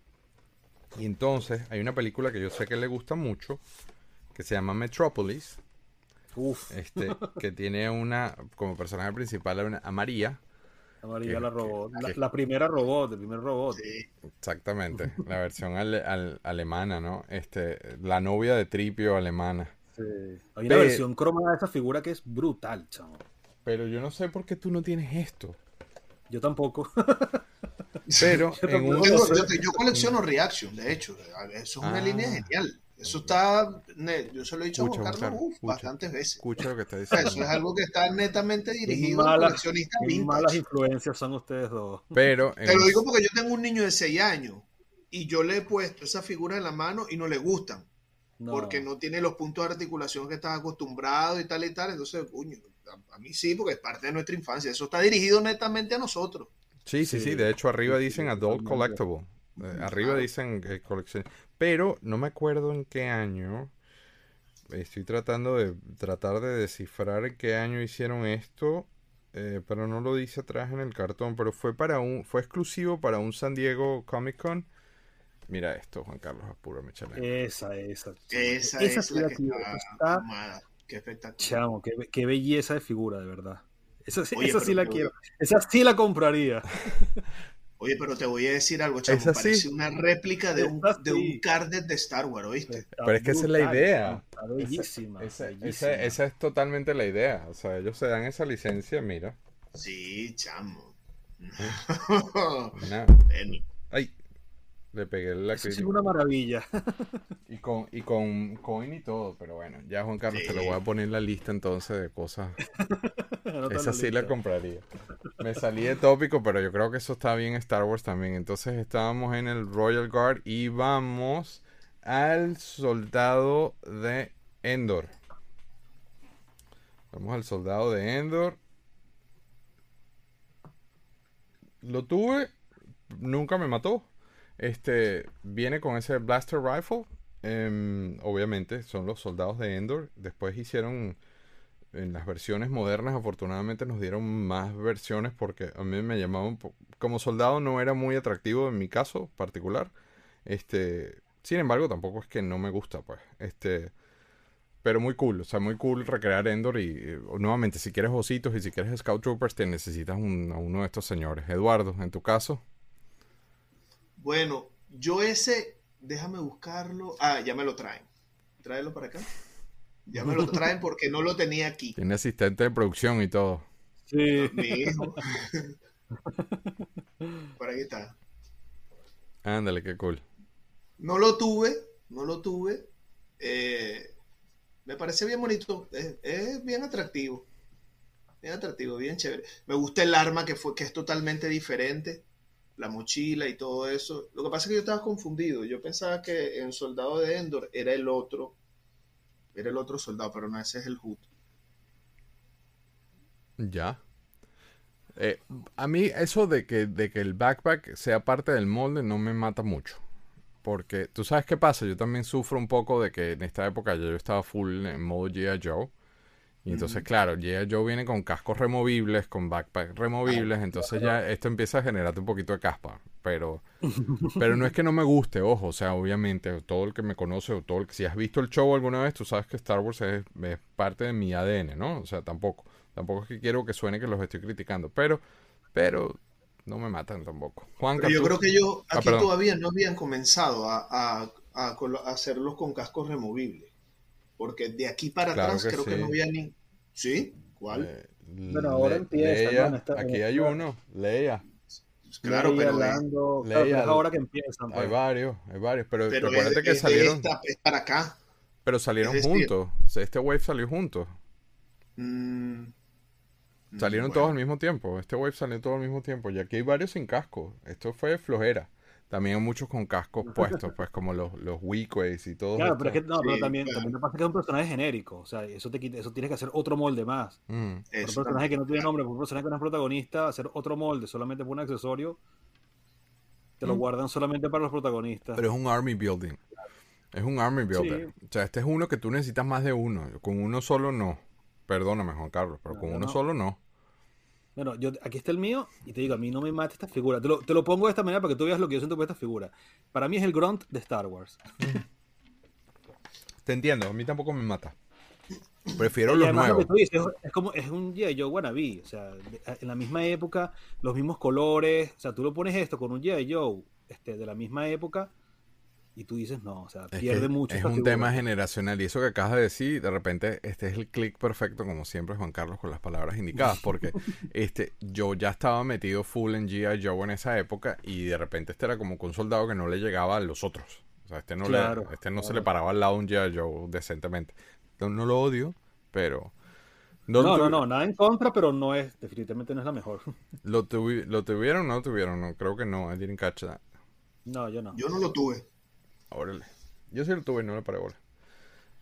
A: Y entonces, hay una película que yo sé que le gusta mucho, que se llama Metropolis.
B: Uf,
A: Este, que tiene una. Como personaje principal a, una- a María.
B: la María
A: que-
B: la robot.
A: que-
B: La,
A: que-
B: la primera robot, el primer robot.
C: Sí.
A: Exactamente, la versión ale- al- alemana, ¿no? Este, la novia de Tripio alemana.
B: Sí. Hay una versión cromada de esa figura que es brutal, chamo.
A: Pero yo no sé por qué tú no tienes esto.
B: Yo tampoco.
A: Pero
B: Yo
A: en
B: tampoco
A: un...
B: Sé.
C: yo, yo colecciono Reaction, de hecho. Eso es una
A: Ah.
C: línea genial. Eso está. Yo se lo he dicho
A: Escucha,
C: a Juan Carlos uf,
A: escucha.
C: bastantes veces.
A: Escucha lo que está diciendo.
C: Eso es algo que está netamente dirigido a
B: malas-
C: coleccionistas
B: Qué malas
C: vintage.
B: influencias son ustedes dos.
A: Pero en
C: Te lo digo porque yo tengo un niño de 6 años y yo le he puesto esa figura en la mano y no le gustan.
B: No.
C: Porque no tiene los puntos de articulación que estás acostumbrado y tal y tal. Entonces, coño, a, a mí sí, porque es parte de nuestra infancia. Eso está dirigido netamente a nosotros.
A: Sí, sí, sí,
B: Sí.
A: de hecho arriba dicen Adult. Collectible. Eh, arriba
C: Claro.
A: dicen eh, colección. Pero no me acuerdo en qué año. Estoy tratando de tratar de descifrar en qué año hicieron esto. eh, pero no lo dice atrás en el cartón. Pero fue para un, fue exclusivo para un San Diego Comic Con. Mira esto, Juan Carlos, apúrame, chale.
B: Esa, esa.
C: Esa,
B: Esa
C: es la que está,
B: está-.
C: Qué espectacular.
B: Chamo, qué, be- qué belleza de figura, de verdad. Esa, sí-
C: Oye,
B: esa sí la quiero. Esa sí la compraría.
C: Oye, pero te voy a decir algo, chamo.
A: Esa sí.
C: Parece una réplica de un,
B: Esa
C: de un
B: sí.
C: cardet de Star Wars, ¿oíste?
B: Está
A: Pero es que esa es la idea.
B: Está bellísima.
A: Esa, esa-
B: bellísima.
A: esa es totalmente la idea. O sea, ellos se dan esa licencia, mira.
C: Sí, chamo. Bueno,
A: Ay, le pegué la
B: Eso sí es una maravilla.
A: Y con, y con coin y todo, pero bueno, ya Juan Carlos, te lo voy a poner en la lista entonces de cosas.
B: Anota
A: Esa
B: la
A: sí la compraría. Me salí de tópico, pero yo creo que eso está bien Star Wars también. Entonces estábamos en el Royal Guard y vamos al soldado de Endor. Vamos al soldado de Endor. Lo tuve, nunca me mató. Este viene con ese blaster rifle. em, obviamente son los soldados de Endor. Después hicieron en las versiones modernas, afortunadamente nos dieron más versiones porque a mí me llamaba un po- como soldado no era muy atractivo en mi caso particular. Este, sin embargo, tampoco es que no me gusta, pues. Este, pero muy cool, o sea, muy cool recrear Endor y eh, nuevamente si quieres ositos y si quieres Scout Troopers te necesitas a uno de estos señores. Eduardo, en tu caso,
C: bueno, yo ese, déjame buscarlo. Ah, ya me lo traen. Tráelo para acá. Ya me lo traen porque no lo tenía aquí.
A: tiene asistente de producción y todo.
B: Sí.
C: Mi hijo. Por aquí está.
A: Ándale, qué cool.
C: No lo tuve, no lo tuve. Eh, me parece bien bonito, es, es bien atractivo. Bien atractivo, bien chévere. Me gusta el arma que fue, que es totalmente diferente. La mochila y todo eso. Lo que pasa es que yo estaba confundido. Yo pensaba que en Soldado de Endor era el otro. Era el otro soldado, pero no, ese es el Hood.
A: Ya. Eh, a mí eso de que, de que el backpack sea parte del molde no me mata mucho. Porque tú sabes qué pasa, yo también sufro un poco de que en esta época yo estaba full en modo G.I. Joe. Y entonces, claro, G.I. Joe viene con cascos removibles, con backpack removibles, entonces ya esto empieza a generarte un poquito de caspa. Pero, pero no es que no me guste, ojo, o sea, obviamente, todo el que me conoce o todo el que si has visto el show alguna vez, tú sabes que Star Wars es, es parte de mi ADN, ¿no? O sea, tampoco, tampoco es que quiero que suene que los estoy criticando, pero, pero no me matan tampoco. Juan,
C: Pero yo creo que ellos
A: Ah,
C: aquí todavía no habían comenzado a, a- a colo- a hacerlos con cascos removibles. Porque de aquí para
A: Claro
C: atrás
A: que
C: creo que no había ni... ¿Sí? ¿Cuál?
A: Eh,
B: Bueno, ahora
A: Le-
B: empieza,
A: Leia,
B: ¿no? En esta-
A: aquí hay uno, Leia.
C: claro,
B: Leia,
C: pero, es-
B: Lando, claro,
A: Leia,
B: pero es ahora que empiezan.
A: Hay
B: pues.
A: varios, hay varios, pero,
C: pero
A: recuérdate
C: es-
A: que salieron,
C: esta- es para acá.
A: pero salieron
C: es
A: juntos. Este wave salió juntos.
C: Mm,
A: Salieron
C: bueno.
A: todos al mismo tiempo. Este wave salió todo al mismo tiempo. Y aquí hay varios sin casco. Esto fue flojera. También hay muchos con cascos puestos, pues como los, los Weakways y todo.
B: Claro, pero es que no, pero también, también pasa que es un personaje genérico. O sea, eso te quita, eso tienes que hacer otro molde más. Mm. Por un personaje que no tiene nombre, por un personaje que no es protagonista, hacer otro molde solamente por un accesorio, te lo mm. guardan solamente para los protagonistas.
A: Pero es un army building. Es un army builder. O sea, este es uno que tú necesitas más de uno. Con uno solo no. Perdóname, Juan Carlos, pero con uno solo no.
B: Bueno, yo, aquí está el mío y te digo, a mí no me mata esta figura. Te lo, te lo pongo de esta manera para que tú veas lo que yo siento por esta figura. Para mí es el Grunt de Star Wars.
A: Te entiendo, a mí tampoco me mata. Prefiero los nuevos.
B: es, como es un G.I. Joe wannabe. O sea, en la misma época, los mismos colores. O sea, tú lo pones esto con un G.I. Joe este, de la misma época y tú dices, no, o sea, pierde mucho.
A: Es un tema generacional y eso que acabas de decir, de repente, este es el clic perfecto, como siempre, Juan Carlos, con las palabras indicadas, porque este yo ya estaba metido full en G.I. Joe en esa época y de repente este era como un soldado que no le llegaba a los otros. O sea, este no, le, este no se le paraba al lado un G.I. Joe decentemente. Entonces, no lo odio, pero...
B: No, no, no, nada en contra, pero no es, definitivamente no es la mejor.
A: ¿Lo, ¿Lo tuvieron o no lo tuvieron? No, creo que no, I didn't catch that.
B: No, yo no.
C: Yo no lo tuve.
A: Órale. Yo sí lo tuve y no le paré bola.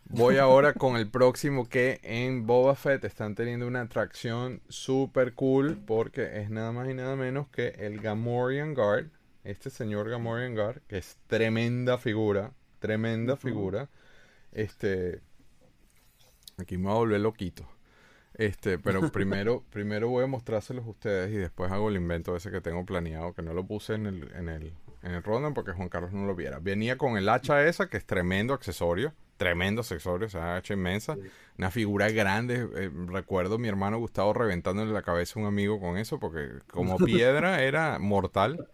A: Voy ahora con el próximo que en Boba Fett están teniendo una atracción super cool porque es nada más y nada menos que el Gamorrean Guard. Este señor Gamorrean Guard, que es tremenda figura, tremenda figura. Este, aquí me voy a volver loquito. Este, pero primero, primero voy a mostrárselos a ustedes y después hago el invento ese que tengo planeado, que no lo puse en el, en el, en el Ronden porque Juan Carlos no lo viera. Venía con el hacha esa, que es tremendo accesorio, tremendo accesorio, o sea, hacha inmensa, una figura grande. Eh, recuerdo mi hermano Gustavo reventándole la cabeza a un amigo con eso, porque como piedra era mortal,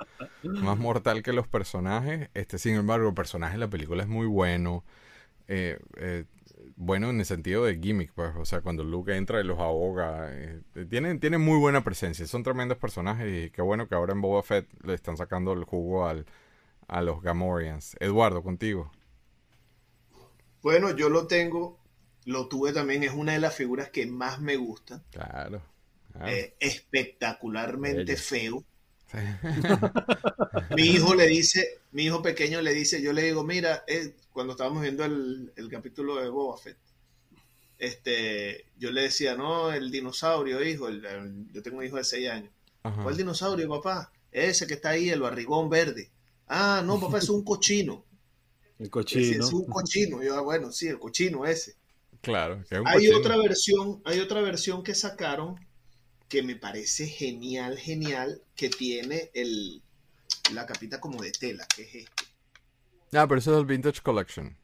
A: más mortal que los personajes. Este, sin embargo, el personaje de la película es muy bueno. Eh, eh, bueno en el sentido de gimmick, pues, o sea, cuando Luke entra y los ahoga, eh, tienen, tienen muy buena presencia, son tremendos personajes y qué bueno que ahora en Boba Fett le están sacando el jugo al, a los Gamorreans. Eduardo, contigo.
C: Bueno, yo lo tengo, lo tuve también, es una de las figuras que más me gusta.
A: Claro.
C: Eh, espectacularmente feo. mi hijo le dice, mi hijo pequeño le dice, yo le digo, mira, eh, cuando estábamos viendo el, capítulo de Boba Fett, este, yo le decía, no, el dinosaurio, hijo, yo tengo un hijo de 6 años. ¿Cuál dinosaurio, papá? Ese que está ahí, el barrigón verde. Ah, no, papá, es un cochino.
B: El cochino.
C: es un cochino. Yo, ah, bueno, sí, el cochino ese.
A: Claro.
C: hay otra versión, hay otra versión que sacaron que me parece genial, genial, que tiene el, la capita como de tela, que es este.
A: Ah, pero eso es el Vintage Collection.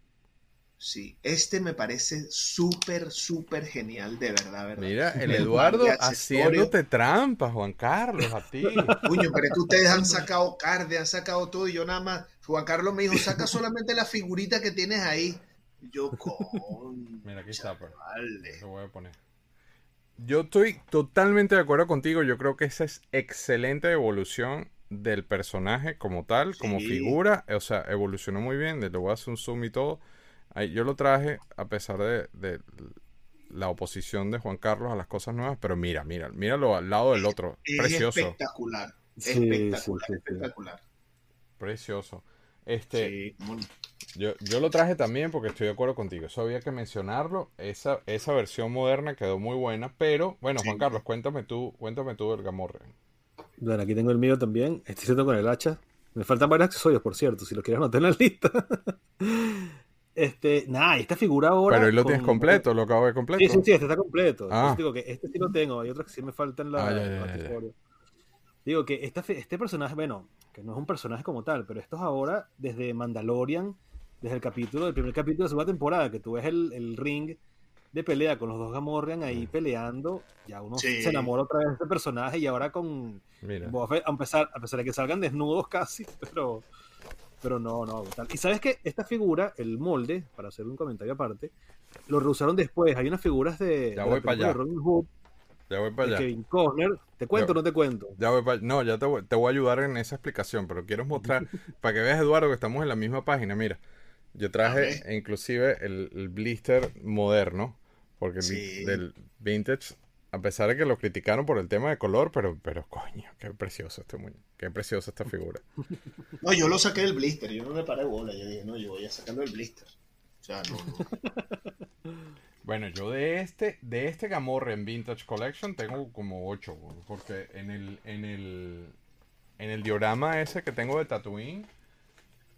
C: Sí, este me parece súper, súper genial, de verdad, ¿verdad?
A: Mira, el Eduardo haciéndote trampas, Juan Carlos, a ti.
C: Puño, pero es que ustedes han sacado carde, han sacado todo, y yo nada más, Juan Carlos me dijo, saca solamente la figurita que tienes ahí. yo, con...
A: Mira, aquí está, pero. Lo voy a poner. Yo estoy totalmente de acuerdo contigo. Yo creo que esa es excelente evolución del personaje como tal, como figura. O sea, evolucionó muy bien. Le voy a hacer un zoom y todo. yo lo traje a pesar de, la oposición de Juan Carlos a las cosas nuevas. Pero mira, mira, míralo al lado del otro. Precioso.
C: Espectacular. espectacular, espectacular.
A: Precioso. Este, yo, yo lo traje también porque estoy de acuerdo contigo. Eso había que mencionarlo. Esa, esa versión moderna quedó muy buena. Pero, bueno, Juan Carlos, cuéntame tú, cuéntame tú del Gamorre.
B: Bueno, aquí tengo el mío también. Estoy haciendo con el hacha. Me faltan varios accesorios, por cierto, si lo quieres anotar en la lista. este, nada, esta figura ahora.
A: Pero hoy lo tienes completo, lo acabo de completo.
B: Sí, sí, sí, este está completo. Ah. digo que este sí lo tengo, hay otros que sí me faltan la, ah, Digo que este personaje, bueno, que no es un personaje como tal, pero esto es ahora desde Mandalorian, desde el capítulo, el primer capítulo de la segunda temporada, que tú ves el, ring de pelea con los dos Gamorrean ahí peleando, ya uno se enamora otra vez de este personaje y ahora con a pesar, a pesar de que salgan desnudos casi, pero pero no, no, Y sabes que esta figura, el molde, para hacer un comentario aparte, lo reusaron después. Hay unas figuras de,
A: ya voy para allá.
B: Robin Hood
A: ya voy para allá.
B: Kevin Costner. ¿Te cuento o no te cuento?
A: Ya voy para... No, ya te voy, te voy, a ayudar en esa explicación, pero quiero mostrar, para que veas, Eduardo, que estamos en la misma página. Mira, yo traje inclusive el, blister moderno, porque del vintage a pesar de que lo criticaron por el tema de color, pero, pero coño, qué precioso este muñeco, qué preciosa esta figura.
C: No, yo lo saqué del blister, yo no le paré bola, yo dije, no, yo voy a sacarlo del blister. O sea, no,
A: Bueno, yo de este, de este Gamorrean Vintage Collection tengo como 8, porque en el, en el, en el diorama ese que tengo de Tatooine,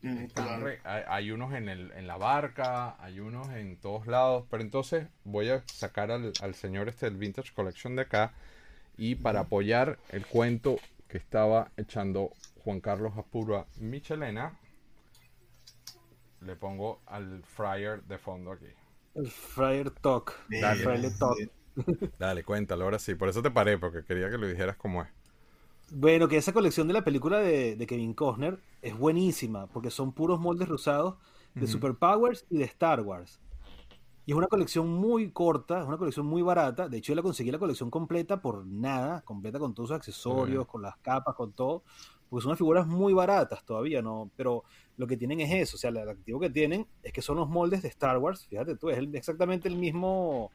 C: Mm, claro.
A: hay, hay unos en, el, en la barca, hay unos en todos lados, pero entonces voy a sacar al, al señor este del Vintage Collection de acá y para apoyar el cuento que estaba echando Juan Carlos Apura Michelena, le pongo al Fryer de fondo aquí.
B: El Friar Talk.
C: Bien.
A: Dale, cuéntalo, ahora sí. Por eso te paré, porque quería que lo dijeras como es.
B: Bueno, que esa colección de la película de, de Kevin Costner es buenísima, porque son puros moldes rusados de Superpowers y de Star Wars. Y es una colección muy corta, es una colección muy barata. De hecho, yo la conseguí la colección completa por nada, completa con todos sus accesorios, con las capas, con todo. Porque son unas figuras muy baratas todavía, ¿no? Pero lo que tienen es eso, o sea, el atractivo que tienen es que son los moldes de Star Wars. Fíjate tú, es el- exactamente el mismo,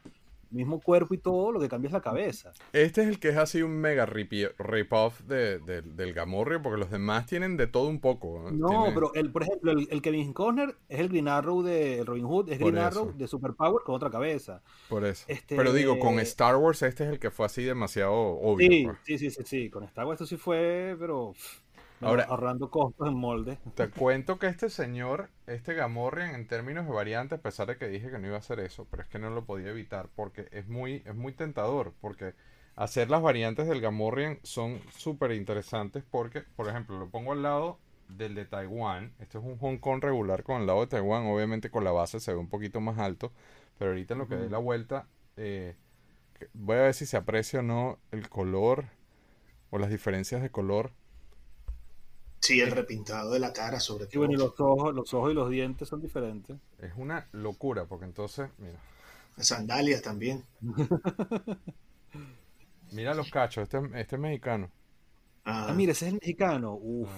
B: mismo cuerpo y todo, lo que cambia es la cabeza.
A: Este es el que es así un mega rip-off de, de- del Gamorrean, porque los demás tienen de todo un poco.
B: No,
A: Tiene-
B: pero el, por ejemplo, el, el Kevin Costner es el Green Arrow de Robin Hood, es
A: Por
B: Green
A: eso.
B: Arrow de Superpower con otra cabeza.
A: Por eso.
B: este-
A: Pero digo, con Star Wars este es el que fue así demasiado obvio.
B: Sí,
A: pues.
B: sí, sí, sí, sí, con Star Wars esto sí fue, pero
A: Ahora-
B: ahorrando costos en molde.
A: Te cuento que este señor, este Gamorrean, en términos de variante, a pesar de que dije que no iba a hacer eso, pero es que no lo podía evitar porque es muy, es muy tentador. Porque hacer las variantes del Gamorrean son súper interesantes porque, por ejemplo, lo pongo al lado del de Taiwán. Este es un Hong Kong regular con el lado de Taiwán. Obviamente con la base se ve un poquito más alto, pero ahorita en lo que dé la vuelta, eh, voy a ver si se aprecia o no el color o las diferencias de color.
C: Sí, el repintado de la cara, sobre
B: Y
C: todo.
B: bueno, y los ojos, los ojos y los dientes son diferentes.
A: Es una locura porque entonces, mira.
C: Sandalias también.
A: Mira los cachos, este, este es mexicano.
C: Ah,
B: Ah, mira, ese es el mexicano. Uf.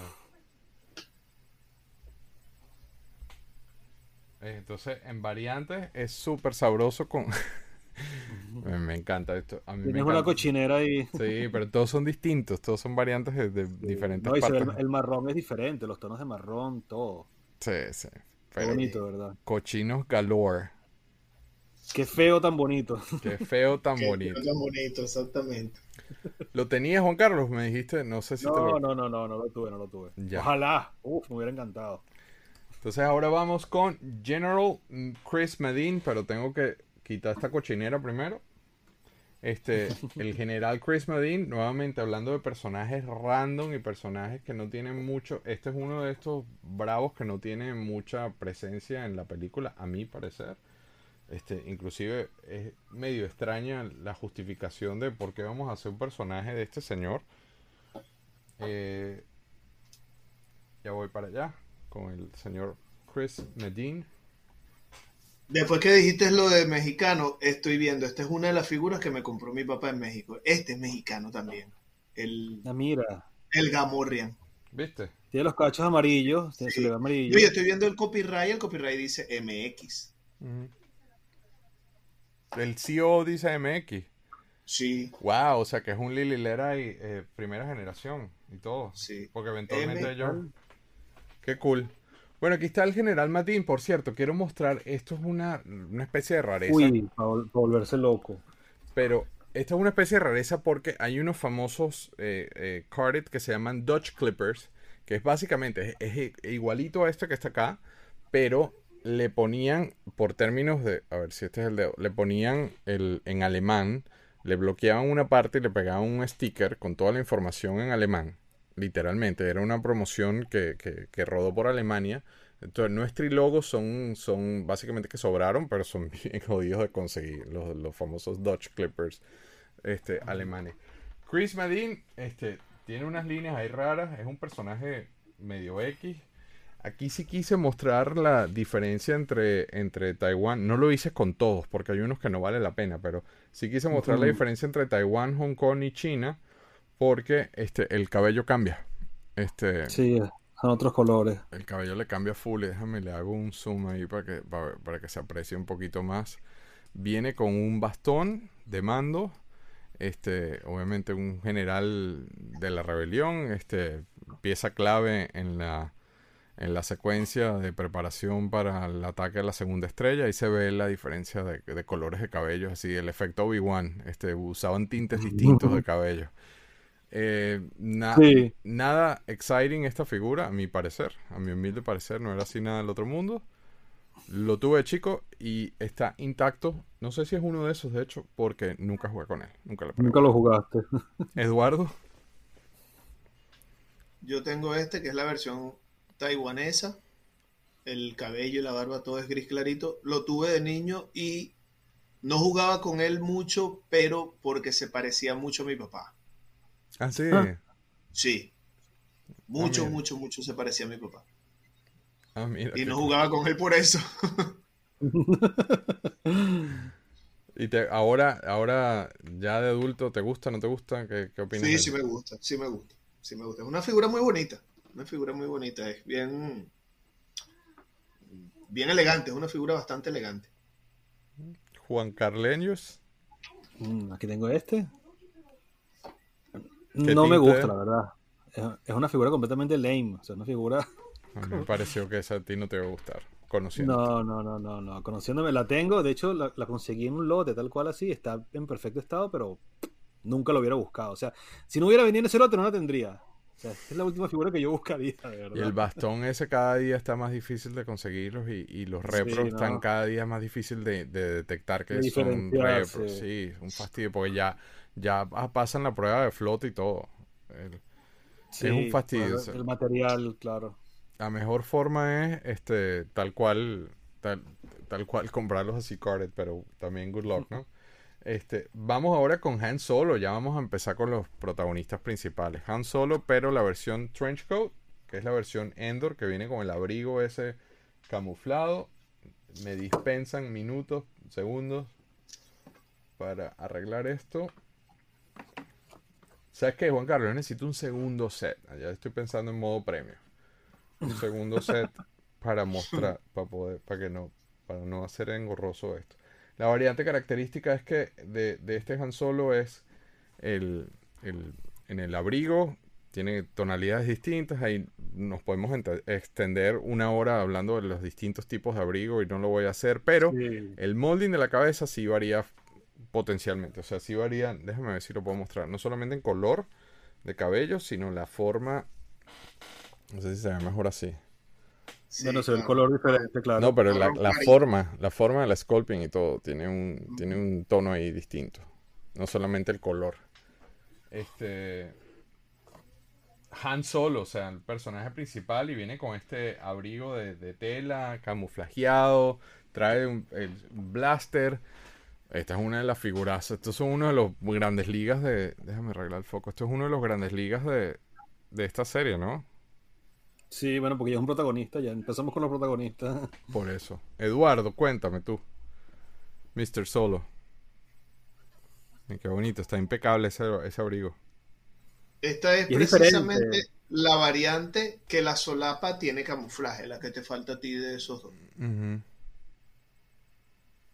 A: Eh, Entonces, en variantes es súper sabroso con... me, me encanta esto. A mí me
B: Tienes una
A: encanta.
B: cochinera ahí.
A: Sí, pero todos son distintos, todos son variantes de, de diferentes
B: No, y
A: partes.
B: el, el marrón es diferente, los tonos de marrón, todo.
A: Sí, sí.
B: Qué
A: Pero
B: bonito, ¿verdad?
A: cochinos galore.
B: Qué feo tan bonito.
A: Qué feo tan
C: qué
A: bonito.
C: tan bonito, exactamente.
A: ¿Lo tenías, Juan Carlos? Me dijiste, no sé si te
B: No,
A: lo...
B: no, no, no, no lo tuve, no lo tuve.
A: Ya.
B: Ojalá. Uf, me hubiera encantado.
A: Entonces ahora vamos con General Chris Medin, pero tengo que quitar esta cochinera primero. Este, el general Chris Medin, nuevamente hablando de personajes random y personajes que no tienen mucho. Este es uno de estos bravos que no tiene mucha presencia en la película, a mi parecer. Este, inclusive es medio extraña la justificación de por qué vamos a hacer un personaje de este señor. Eh, ya voy para allá con el señor Chris Medin.
C: Después que dijiste lo de mexicano, estoy viendo, esta es una de las figuras que me compró mi papá en México. Este es mexicano también. El,
B: Ah, mira.
C: el Gamorrean.
A: ¿Viste?
B: Tiene los cachos amarillos, se- se le ve amarillo.
C: Yo estoy viendo el copyright, el copyright dice MX.
A: El CEO dice MX.
C: Sí,
A: Wow, o sea que es un Lililera y eh, primera generación y todo.
C: sí.
A: Porque eventualmente ellos. Qué cool. Bueno, aquí está el general Matín, por cierto, quiero mostrar, esto es una, una especie de rareza,
B: Uy, para volverse loco.
A: pero esta es una especie de rareza porque hay unos famosos eh, eh, carded que se llaman Dutch Clippers, que es básicamente, es, es igualito a este que está acá, pero le ponían, por términos de, a ver si este es el dedo, le ponían el, en alemán, le bloqueaban una parte y le pegaban un sticker con toda la información en alemán. Literalmente, era una promoción que, que, que rodó por Alemania. Entonces, nuestros logos son, son básicamente que sobraron, pero son bien jodidos de conseguir, los, los famosos Dutch Clippers este, alemanes. Chris Medin este, tiene unas líneas ahí raras, es un personaje medio X. Aquí sí quise mostrar la diferencia entre, entre Taiwán. No lo hice con todos, porque hay unos que no vale la pena, pero sí quise mostrar la diferencia entre Taiwán, Hong Kong y China, porque este, el cabello cambia. Este,
B: Sí, son otros colores.
A: el cabello le cambia full. y Déjame, le hago un zoom ahí para que, para, para que se aprecie un poquito más. Viene con un bastón de mando. este, obviamente un general de la rebelión, este, pieza clave en la, en la secuencia de preparación para el ataque a la segunda estrella. Ahí se ve la diferencia de, colores de cabello, así el efecto Obi-Wan. Este, usaban tintes distintos de cabello. Eh, nada exciting esta figura, a mi parecer. A mi humilde parecer, no era así nada del otro mundo. Lo tuve de chico y está intacto. No sé si es uno de esos, de hecho, porque nunca jugué con él. Nunca,
B: nunca lo jugaste.
A: Eduardo.
C: Yo tengo este, que es la versión taiwanesa. El cabello y la barba todo es gris clarito. Lo tuve de niño y no jugaba con él mucho, pero porque se parecía mucho a mi papá.
A: Ah, sí.
C: Ah. Sí. Mucho, ah, mucho, mucho se parecía a mi papá. Ah, y no jugaba con él por eso.
A: y te, ahora, ahora ya de adulto, ¿te gusta, no te gusta? ¿Qué, qué opinas?
C: Sí, sí me gusta, sí me gusta, sí me gusta. Es una figura muy bonita, una figura muy bonita, es bien, bien elegante, es una figura bastante elegante.
A: Juan Carleños.
B: Mm, aquí tengo este. No me gusta, la verdad. Es, una figura completamente lame, o sea, una figura
A: me pareció que esa a ti no te iba a gustar.
B: Conociendo. No, no, no, no, no. Conociéndome la tengo. De hecho, la, conseguí en un lote tal cual así. Está en perfecto estado, pero nunca lo hubiera buscado. O sea, si no hubiera venido en ese lote, no la tendría. O sea, es la última figura que yo buscaría, de verdad.
A: Y el bastón ese cada día está más difícil de conseguirlos y, los repros están cada día más difícil de, detectar que son repros. Sí. un fastidio porque ya, ya pasan la prueba de flote y todo. es un fastidio.
B: el material, claro
A: la mejor forma es este tal cual tal, tal cual comprarlos así carded, pero también good luck, ¿no? Este, vamos ahora con Han Solo, ya vamos a empezar con los protagonistas principales. Han Solo, pero la versión Trench Coat, que es la versión Endor, que viene con el abrigo ese camuflado. Me dispensan minutos, segundos para arreglar esto. ¿Sabes qué, Juan Carlos? necesito un segundo set. Ya estoy pensando en modo premio un segundo set para mostrar, para poder, para que no, para no hacer engorroso esto. La variante característica es que de, este Han Solo es el, en el abrigo, tiene tonalidades distintas, ahí nos podemos extender una hora hablando de los distintos tipos de abrigo y no lo voy a hacer, pero el molding de la cabeza sí varía potencialmente, o sea, sí varía, déjame ver si lo puedo mostrar, no solamente en color de cabello, sino en la forma no sé si se ve mejor así.
B: bueno, se ve el color diferente, claro.
A: No, pero la, la, forma, la forma de la sculpting y todo, tiene un, tiene un tono ahí distinto. No solamente el color. Este. Han Solo, o sea, el personaje principal, y viene con este abrigo de, tela, camuflajeado, trae un, el blaster. Esta es una de las figuras. Estos son uno de los grandes ligas de. Déjame arreglar el foco. Esto es uno de los grandes ligas de, de esta serie, ¿no?
B: Sí, bueno, porque ya es un protagonista, ya empezamos con los protagonistas.
A: Por eso. Eduardo, cuéntame tú. Mr. Solo. Qué bonito, está impecable ese, abrigo.
C: Esta es precisamente la variante que la solapa tiene camuflaje, la que te falta a ti de esos dos.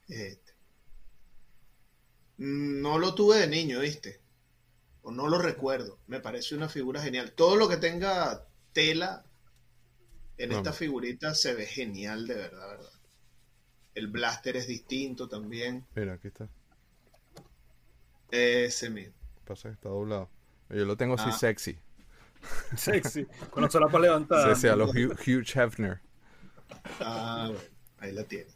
C: Este. No lo tuve de niño, ¿viste? O no lo recuerdo. Me parece una figura genial. Todo lo que tenga tela en esta figurita se ve genial, de verdad, verdad. El blaster es distinto también.
A: Mira, aquí está.
C: Ese mismo.
A: Pasa que está doblado. Yo lo tengo así ah. sexy.
B: Sexy, con la solapa levantada.
A: Sí, sí, a los Hugh, Hefner.
C: Ah, ahí la tiene.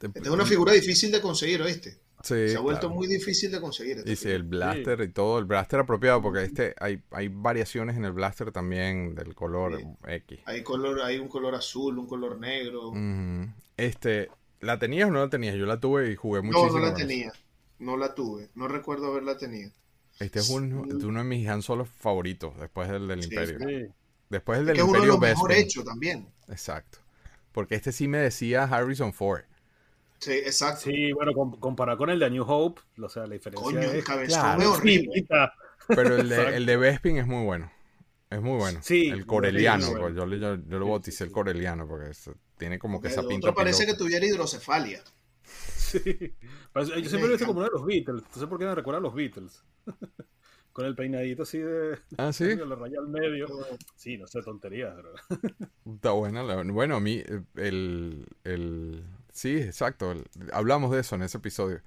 C: Esta es una figura difícil de conseguir, ¿oíste? Se ha vuelto muy difícil de conseguir.
A: Y sí, el blaster y todo, el blaster apropiado, porque este hay, hay variaciones en el blaster también del color X.
C: Hay color, hay un color azul, un color negro.
A: Este, ¿la tenías o no la tenías? Yo la tuve y jugué muchísimo.
C: No, no la tenía. No la tuve. No recuerdo haberla tenido.
A: Este es uno de mis Han Solo favoritos, después del del Imperio. Después del del Imperio
C: es mejor hecho también.
A: Exacto. Porque este sí me decía Harrison Ford.
C: Sí, exacto.
B: Sí, bueno, comparado con el de New Hope, o sea, la diferencia Coño, es...
C: el es horrible.
A: Pero el de, el de Bespin es muy bueno. Es muy bueno. Sí, el coreliano. Pues, yo, yo, lo bauticé el coreliano porque tiene como que esa pinta.
C: Otro parece que tuviera hidrocefalia.
B: Sí. Yo siempre lo he visto como uno de los Beatles. No sé por qué me recuerda a los Beatles. Con el peinadito así de.
A: Ah, sí.
B: La raya al medio. Sí, no sé, tonterías, pero.
A: Está buena. La... Bueno, a mí, el. el... Sí, exacto. Hablamos de eso en ese episodio.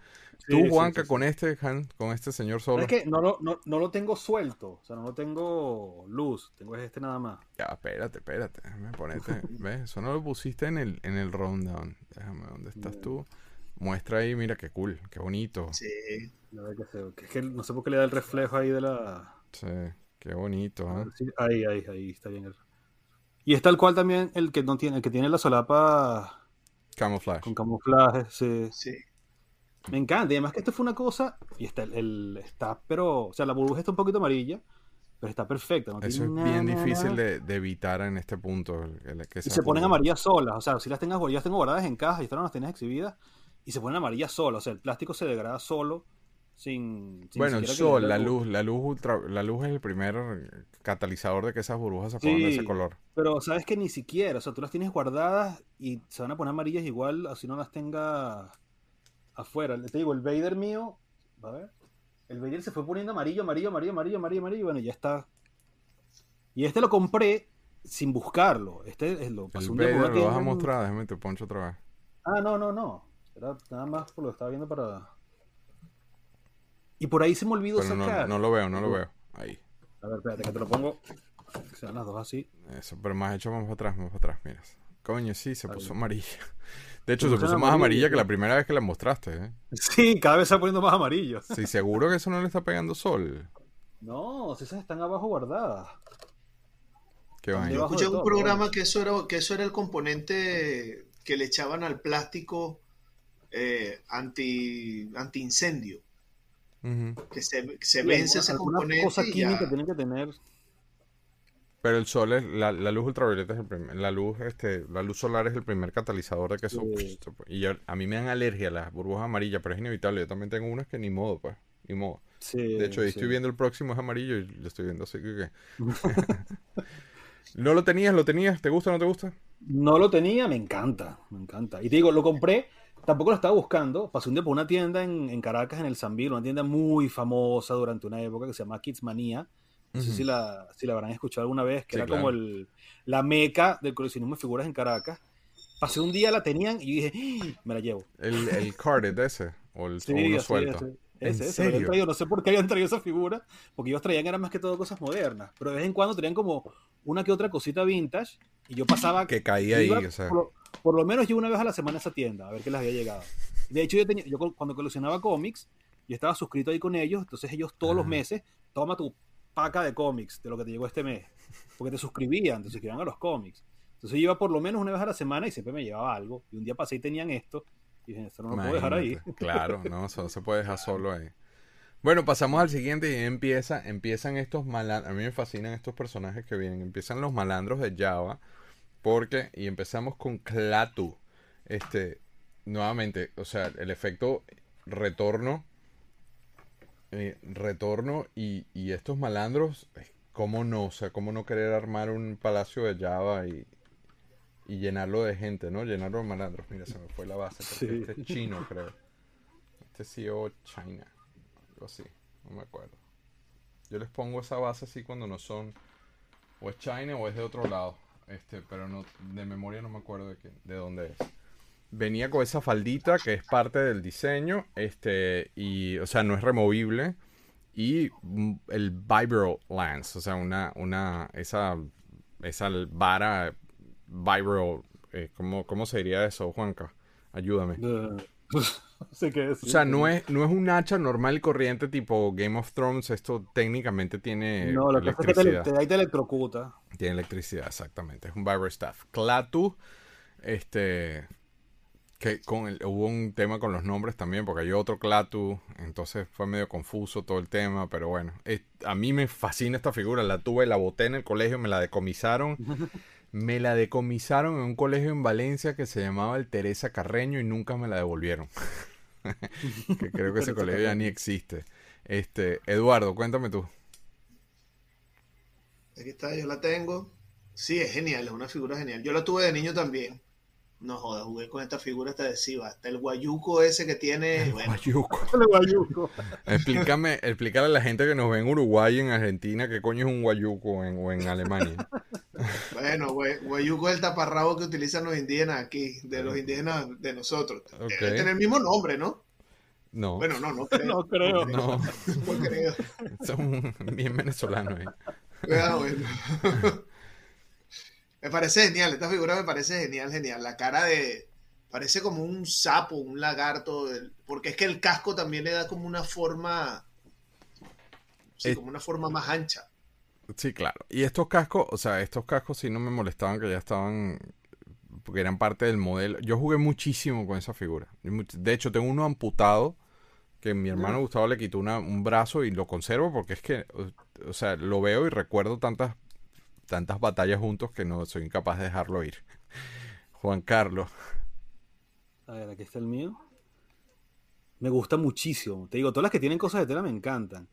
A: Tú, Juanca, con este, con este señor solo.
B: Es que no lo, no, no, lo tengo suelto. O sea, no lo tengo luz. Tengo este nada más.
A: Ya, espérate, espérate. Déjame ponerte. ¿Ves? Eso no lo pusiste en el, en el rundown. Déjame, ¿dónde estás tú? Muestra ahí, mira qué cool, qué bonito.
C: Sí.
B: Es que no sé por qué le da el reflejo ahí de la.
A: Sí, qué bonito, ¿eh?
B: ahí, ahí, ahí está bien. Y es tal cual también el que no tiene, el que tiene la solapa.
A: Camuflaje.
B: Con camuflaje, sí. Sí. Me encanta. Y además que esto fue una cosa. Y está, el, está, pero. O sea, la burbuja está un poquito amarilla. Pero está perfecta.
A: Eso es bien difícil de, evitar en este punto.
B: y se ponen amarillas solas. O sea, si las tengas, yo las tengo guardadas en caja y estas no las tienes exhibidas. Y se ponen amarillas solas. O sea, el plástico se degrada solo sin,
A: bueno, el sol, la luz, la luz ultra, la luz es el primer catalizador de que esas burbujas se pongan de ese color.
B: Pero sabes que ni siquiera, o sea, tú las tienes guardadas y se van a poner amarillas igual, así no las tenga afuera. Te digo, el Vader mío, a ver, el Vader se fue poniendo amarillo, amarillo, amarillo, amarillo, amarillo, amarillo, y bueno, ya está. Y este lo compré sin buscarlo. Este es lo
A: El Vader lo vas a mostrar, déjame te poncho otra vez.
B: Ah, no, no, no. Era nada más por lo que estaba viendo para y por ahí se me olvidó sacar.
A: No, lo veo, no lo veo. Ahí.
B: A ver, espérate, que te lo pongo. Que sean las dos así.
A: Eso, pero más hecho, vamos para atrás, vamos para atrás, mira. Coño, sí, se puso amarilla. De hecho, se, puso más amarilla que la primera vez que la mostraste, ¿eh?
B: Sí, cada vez se va poniendo más amarillo.
A: Sí, seguro que eso no le está pegando sol.
B: No, esas están abajo guardadas.
A: Qué vaina.
C: Yo escuché un programa que eso, era, que eso era el componente que le echaban al plástico eh, anti, anti incendio. Que se, vence ese componente.
B: cosa química tiene que tener.
A: Pero el sol es, la, luz ultravioleta es el primer, la luz, este, la luz solar es el primer catalizador de que eso. Y a mí me dan alergia a las burbujas amarillas, pero es inevitable. Yo también tengo unas que ni modo, pues, ni modo. de hecho, estoy viendo el próximo es amarillo y lo estoy viendo así que. ¿No lo tenías? ¿Lo tenías? ¿Te gusta o no te gusta?
B: No lo tenía, me encanta, me encanta. Y te digo, lo compré Tampoco lo estaba buscando. Pasé un día por una tienda en, Caracas, en el Sambil, una tienda muy famosa durante una época que se llama Kids Manía. No sé si la, si la habrán escuchado alguna vez, que era como el, la meca del coleccionismo de figuras en Caracas. Pasé un día, la tenían y dije, ¡Ah! me la llevo.
A: ¿El, el carded ese? ¿O el sí, suelto?
B: Ese, ese, no sé por qué habían traído esa figura, porque ellos traían eran más que todo cosas modernas, pero de vez en cuando tenían como una que otra cosita vintage y yo pasaba...
A: Que caía ahí, o sea
B: por lo menos yo una vez a la semana a esa tienda, a ver qué les había llegado. De hecho, yo, tenía, yo cuando coleccionaba cómics, yo estaba suscrito ahí con ellos, entonces ellos todos los meses, toma tu paca de cómics de lo que te llegó este mes, porque te suscribían, te suscribían a los cómics. Entonces yo iba por lo menos una vez a la semana y siempre me llevaba algo. Y un día pasé y tenían esto. Y dije, esto no lo puedo dejar ahí.
A: Claro, no, eso no se puede dejar solo ahí. Bueno, pasamos al siguiente y empieza, empiezan estos malandros. A mí me fascinan estos personajes que vienen. Empiezan los malandros de Java porque, y empezamos con Clatu. Este, nuevamente, o sea, el efecto retorno. Eh, retorno y, y, estos malandros, ¿cómo no? O sea, ¿cómo no querer armar un palacio de Java y, y llenarlo de gente, ¿no? Llenarlo de malandros. Mira, se me fue la base. Este es chino, creo. Este es CEO China. Algo así. No me acuerdo. Yo les pongo esa base así cuando no son. O es China o es de otro lado este, pero no, de memoria no me acuerdo de, de dónde es. Venía con esa faldita que es parte del diseño, este, y, o sea, no es removible. Y el vibro lance, o sea, una, una, esa, esa vara vibro, eh, ¿cómo, ¿cómo se diría eso, Juanca? Ayúdame.
B: O
A: sea, no es, no es un hacha normal y corriente tipo Game of Thrones. Esto técnicamente tiene
B: no, lo electricidad. Que te, te, electrocuta.
A: Tiene electricidad, exactamente. Es un Vibro Staff. Clatu, este. Que con el, hubo un tema con los nombres también, porque hay otro Clatu, entonces fue medio confuso todo el tema, pero bueno, a mí me fascina esta figura, la tuve, la boté en el colegio, me la decomisaron Me la decomisaron en un colegio en Valencia que se llamaba el Teresa Carreño y nunca me la devolvieron. que creo que ese colegio ya ni existe. Este, Eduardo, cuéntame tú.
C: Aquí está, yo la tengo. Sí, es genial, es una figura genial. Yo la tuve de niño también. No jodas, jugué con esta figura esta adhesiva. Hasta el guayuco ese que tiene.
A: El
C: bueno,
A: guayuco.
B: El guayuco.
A: Explícame, explícale a la gente que nos ve en Uruguay y en Argentina qué coño es un guayuco en- o en Alemania.
C: bueno, güey, guayuco es el taparrabo que utilizan los indígenas aquí, de los indígenas de nosotros.
A: Ok.
C: Debe tener el mismo nombre, ¿no?
A: No,
C: Bueno, no, no creo.
B: No creo.
A: no,
C: No creo.
A: son bien venezolanos. eh.
C: Ah, bueno. Me parece genial, esta figura me parece genial, genial. La cara de. Parece como un sapo, un lagarto, porque es que el casco también le da como una forma. Sí,
A: Eh.
C: como una forma más ancha.
A: Sí, claro. Y estos cascos, o sea, estos cascos sí no me molestaban que ya estaban, porque eran parte del modelo. Yo jugué muchísimo con esa figura. De hecho, tengo uno amputado que mi hermano Gustavo le quitó una- un brazo y lo conservo porque es que, o, o sea, lo veo y recuerdo tantas, tantas batallas juntos que no soy incapaz de dejarlo ir. Juan Carlos.
B: A ver, aquí está el mío. Me gusta muchísimo. Te digo, todas las que tienen cosas de tela me encantan.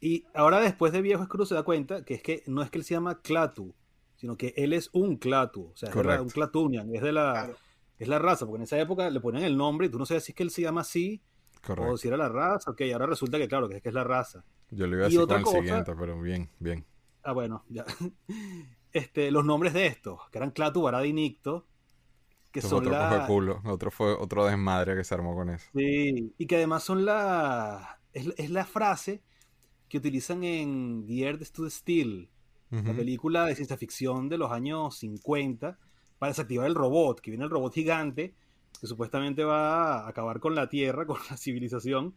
B: Y ahora después de viejo Scrooge se da cuenta que es que no es que él se llama Clatu, sino que él es un Clatu. O sea, es de la-
A: Correcto.
B: un Clatunian. Es de la,
C: Claro.
B: es la raza, porque en esa época le ponían el nombre y tú no sabías si es que él se llama así o
A: Correcto.
B: si era la raza. Ok, ahora resulta que claro, que es que es la raza.
A: Yo le iba a
B: Y
A: decir con
B: otra
A: el
B: cosa-
A: siguiente, pero bien, bien.
B: Ah, bueno, ya. Este, los nombres de estos, que eran Clatu, Barada y Nicto, que son
A: otro
B: la...
A: culo. Otro fue otro desmadre que se armó con eso.
B: Sí, y que además son la. Es, es la frase que utilizan en The Earth Stood Still, la
A: Ujú.
B: película de ciencia ficción de los años 50, para desactivar el robot, que viene el robot gigante, que supuestamente va a acabar con la Tierra, con la civilización,